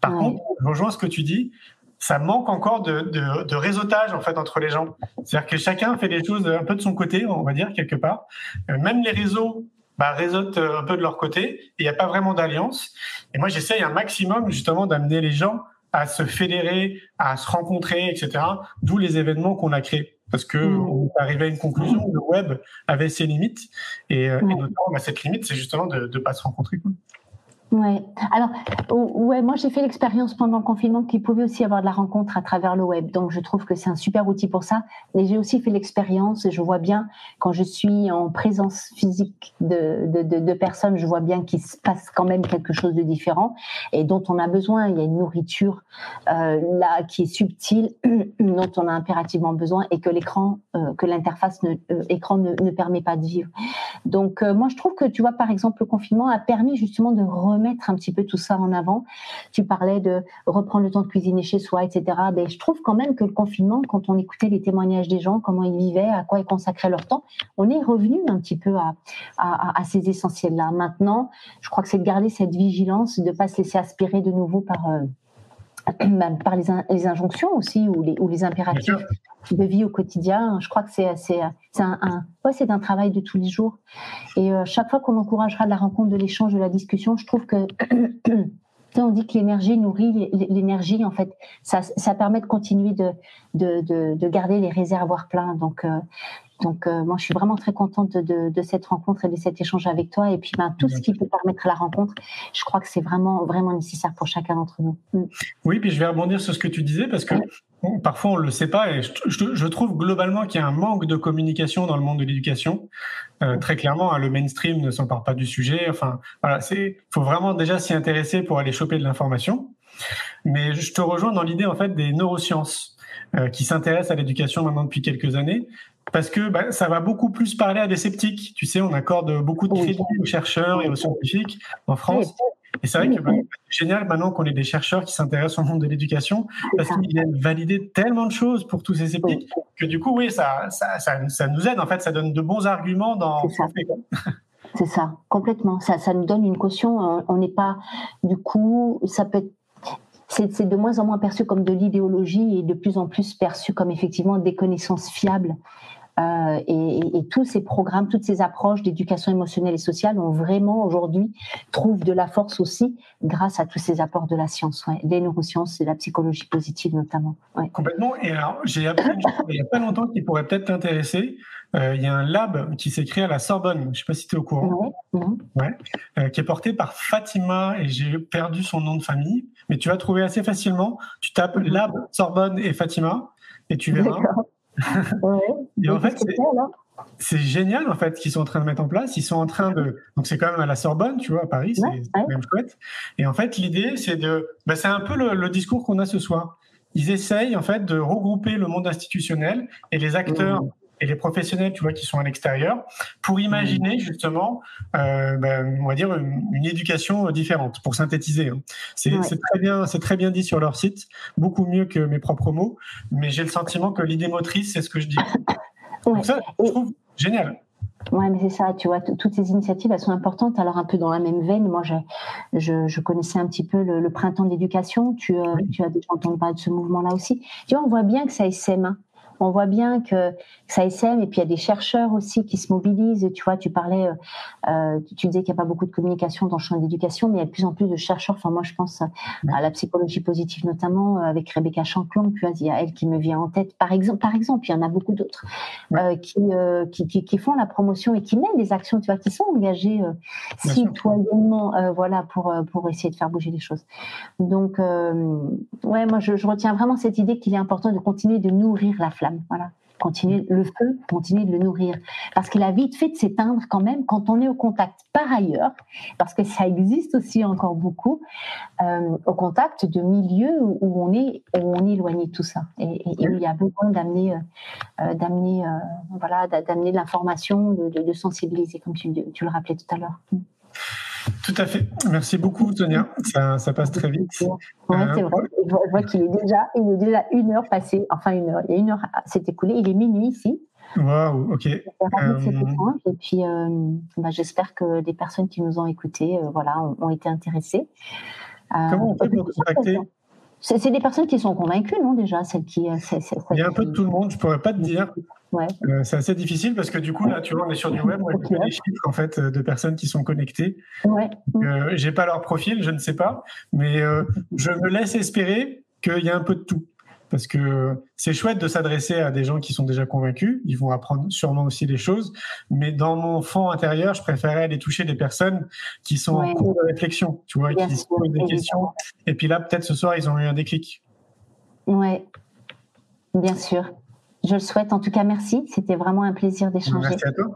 Speaker 1: Par contre, je rejoins ce que tu dis ça manque encore de, de, de, réseautage en fait entre les gens. C'est-à-dire que chacun fait les choses un peu de son côté, on va dire quelque part. Euh, même les réseaux bah, réseautent euh, un peu de leur côté il n'y a pas vraiment d'alliance. Et moi, j'essaye un maximum justement d'amener les gens à se fédérer, à se rencontrer, etc. D'où les événements qu'on a créés. Parce que mmh. on est arrivé à une conclusion, le web avait ses limites, et, euh, et notamment bah, cette limite, c'est justement de ne pas se rencontrer.
Speaker 2: Ouais. Alors, ouais, moi j'ai fait l'expérience pendant le confinement qu'il pouvait aussi avoir de la rencontre à travers le web. Donc, je trouve que c'est un super outil pour ça. Mais j'ai aussi fait l'expérience et je vois bien quand je suis en présence physique de, de, de, personnes, je vois bien qu'il se passe quand même quelque chose de différent et dont on a besoin. Il y a une nourriture euh, là qui est subtile, <clears throat> dont on a impérativement besoin et que l'écran, euh, que l'interface euh, écran ne, permet pas de vivre. Donc, moi je trouve que tu vois par exemple le confinement a permis justement de remettre un petit peu tout ça en avant. Tu parlais de reprendre le temps de cuisiner chez soi, etc. Mais ben, je trouve quand même que le confinement, quand on écoutait les témoignages des gens, comment ils vivaient, à quoi ils consacraient leur temps, on est revenu un petit peu à, à, ces essentiels-là. Maintenant, je crois que c'est de garder cette vigilance, de ne pas se laisser aspirer de nouveau par... Euh, <clears throat> par les, les, injonctions aussi ou les, ou les impératifs de vie au quotidien. Je crois que c'est un, un, ouais, c'est un travail de tous les jours. Et euh, chaque fois qu'on encouragera la rencontre, de l'échange, de la discussion, je trouve que <clears throat> on dit que l'énergie nourrit l'énergie. En fait, ça, ça, permet de continuer de, de, de, de, garder les réservoirs pleins. Donc, euh, donc, euh, moi, je suis vraiment très contente de, de, cette rencontre et de cet échange avec toi. Et puis, ben, tout ce qui peut permettre la rencontre, je crois que c'est vraiment, vraiment nécessaire pour chacun d'entre nous.
Speaker 1: Mm. Oui, puis je vais rebondir sur ce que tu disais parce que parfois on le sait pas et je, je, trouve globalement qu'il y a un manque de communication dans le monde de l'éducation. Euh, très clairement, hein, le mainstream ne s'empare pas du sujet. Enfin, voilà, c'est, faut vraiment déjà s'y intéresser pour aller choper de l'information. Mais je te rejoins dans l'idée en fait des neurosciences euh, qui s'intéressent à l'éducation maintenant depuis quelques années parce que bah, ça va beaucoup plus parler à des sceptiques. Tu sais, on accorde beaucoup de crédit aux chercheurs et aux scientifiques en France. Et c'est vrai que bah, c'est génial maintenant qu'on ait des chercheurs qui s'intéressent au monde de l'éducation parce qu'ils viennent valider tellement de choses pour tous ces sceptiques que du coup, oui, ça, ça, ça, ça nous aide. En fait, ça donne de bons arguments dans
Speaker 2: ce qu'on fait. C'est ça, complètement. Ça, ça nous donne une caution. On n'est pas, du coup, ça peut être c'est de moins en moins perçu comme de l'idéologie et de plus en plus perçu comme effectivement des connaissances fiables euh, et, et, tous ces programmes, toutes ces approches d'éducation émotionnelle et sociale ont vraiment aujourd'hui trouvent de la force aussi grâce à tous ces apports de la science, ouais, des neurosciences et la psychologie positive notamment. Ouais.
Speaker 1: Complètement. Et alors, j'ai appris il n'y a pas longtemps qui pourrait peut-être t'intéresser. Euh, il y a un lab qui s'est créé à la Sorbonne. Je ne sais pas si tu es au courant. Euh, qui est porté par Fatima et j'ai perdu son nom de famille, mais tu vas trouver assez facilement. Tu tapes mm-hmm. lab Sorbonne et Fatima et tu verras et en fait, c'est génial en fait qu'ils sont en train de mettre en place. Ils sont en train de donc c'est quand même à la Sorbonne, tu vois, à Paris, c'est quand même chouette. Et en fait, l'idée c'est de, bah, c'est un peu le, discours qu'on a ce soir. Ils essayent en fait de regrouper le monde institutionnel et les acteurs mmh et les professionnels, tu vois, qui sont à l'extérieur, pour imaginer mmh. justement, euh, ben, on va dire une, éducation différente, pour synthétiser. Hein. C'est très bien, c'est très bien dit sur leur site, beaucoup mieux que mes propres mots, mais j'ai le sentiment que l'idée motrice, c'est ce que je dis. <laughs> Donc ça, je trouve génial.
Speaker 2: Ouais, mais c'est ça, tu vois, toutes ces initiatives, elles sont importantes. Alors, un peu dans la même veine, moi, je, je connaissais un petit peu le, printemps d'éducation. Tu, tu as déjà entendu parler de ce mouvement-là aussi. Tu vois, on voit bien que ça essaime. Hein on voit bien que ça essaime et puis il y a des chercheurs aussi qui se mobilisent. Tu vois, tu parlais, euh, euh, tu disais qu'il n'y a pas beaucoup de communication dans le champ de l'éducation, mais il y a de plus en plus de chercheurs. Enfin, moi, je pense à la psychologie positive notamment, euh, avec Rebecca Chanklon, tu vois, il y a elle qui me vient en tête. Par exemple, par exemple, il y en a beaucoup d'autres qui, qui, font la promotion et qui mènent des actions, tu vois, qui sont engagées citoyennement, voilà, pour, pour essayer de faire bouger les choses. Donc, ouais, moi, je, je retiens vraiment cette idée qu'il est important de continuer de nourrir la flamme voilà. Le feu, continuer de le nourrir. Parce qu'il a vite fait de s'éteindre quand même quand on est au contact. Par ailleurs, parce que ça existe aussi encore beaucoup, euh, au contact de milieux où on est, on est éloigné de tout ça. Et, il y a besoin d'amener, euh, euh, voilà, de l'information, de, sensibiliser, comme tu le rappelais tout à l'heure.
Speaker 1: Tout à fait. Merci beaucoup, Sonia. Ça, passe très vite.
Speaker 2: Oui, c'est vrai. Je vois, qu'il est déjà, il est déjà une heure passée. Enfin, une heure. Il y a une heure s'est écoulée. Il est minuit ici.
Speaker 1: Waouh, ok.
Speaker 2: Et puis, euh, bah, j'espère que les personnes qui nous ont écoutés, euh, voilà, ont, été intéressées.
Speaker 1: Comment on peut vous contacter?
Speaker 2: C'est des personnes qui sont convaincues, non déjà celles qui,
Speaker 1: euh, Il y a un peu de tout le monde, je pourrais pas te dire. Ouais. Euh, c'est assez difficile parce que du coup, là, tu vois, on est sur du web, on a des chiffres en fait, de personnes qui sont connectées. Ouais. Euh, j'ai pas leur profil, je ne sais pas, mais euh, je me laisse espérer qu'il y a un peu de tout parce que c'est chouette de s'adresser à des gens qui sont déjà convaincus, ils vont apprendre sûrement aussi des choses, mais dans mon fond intérieur, je préférais aller toucher des personnes qui sont en cours de réflexion, tu vois, qui se posent des questions, et puis là, peut-être ce soir, ils ont eu un déclic.
Speaker 2: Oui, bien sûr. Je le souhaite. En tout cas, merci. C'était vraiment un plaisir d'échanger.
Speaker 1: Merci à toi.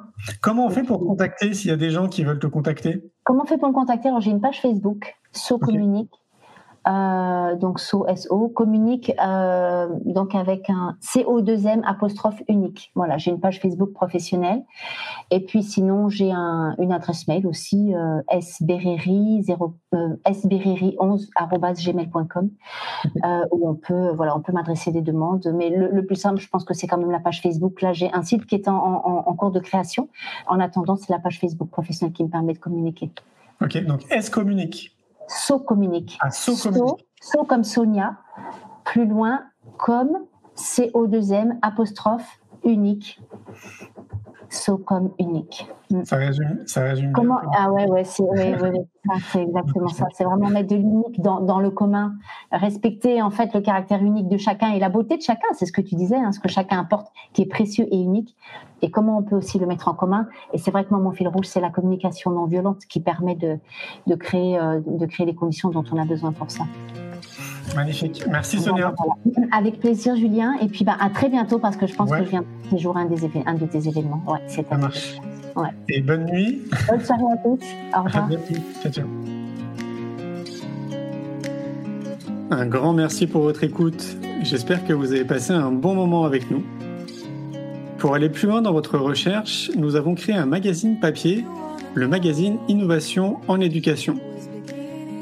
Speaker 1: Comment on fait pour te contacter s'il y a des gens qui veulent te contacter?
Speaker 2: Comment on fait pour me contacter? Alors, j'ai une page Facebook, So Communique. Euh, donc SO, communique euh, donc avec un CO2M apostrophe unique. Voilà, j'ai une page Facebook professionnelle. Et puis sinon, j'ai un, une adresse mail aussi, euh, sbereri, euh, sbereri11.gmail.com euh, où on peut, voilà, on peut m'adresser des demandes. Mais le, plus simple, je pense que c'est quand même la page Facebook. Là, j'ai un site qui est en, en, en cours de création. En attendant, c'est la page Facebook professionnelle qui me permet de communiquer.
Speaker 1: Ok, donc S communique.
Speaker 2: So communique.
Speaker 1: Ah, so communique.
Speaker 2: So, comme Sonia, plus loin comme CO2M apostrophe unique. So comme unique.
Speaker 1: Mm. Ça résume, ça résume
Speaker 2: Comment, Ah ouais, ouais, <laughs> c'est exactement ça. C'est vraiment mettre de l'unique dans, dans, le commun, respecter en fait le caractère unique de chacun et la beauté de chacun. C'est ce que tu disais, hein, ce que chacun apporte, qui est précieux et unique. Et comment on peut aussi le mettre en commun. Et c'est vrai que moi, mon fil rouge, c'est la communication non violente qui permet de, de créer, euh, de créer les conditions dont on a besoin pour ça.
Speaker 1: Magnifique. Merci Sonia.
Speaker 2: Avec plaisir Julien. Et puis bah, à très bientôt parce que je pense que je viens de jour un, des un de tes événements. Ouais, c'est
Speaker 1: Ça marche. Ouais. Et bonne nuit.
Speaker 2: Bonne soirée à tous. Au revoir.
Speaker 1: Ciao, ciao. Un grand merci pour votre écoute. J'espère que vous avez passé un bon moment avec nous. Pour aller plus loin dans votre recherche, nous avons créé un magazine papier, le magazine Innovation en éducation.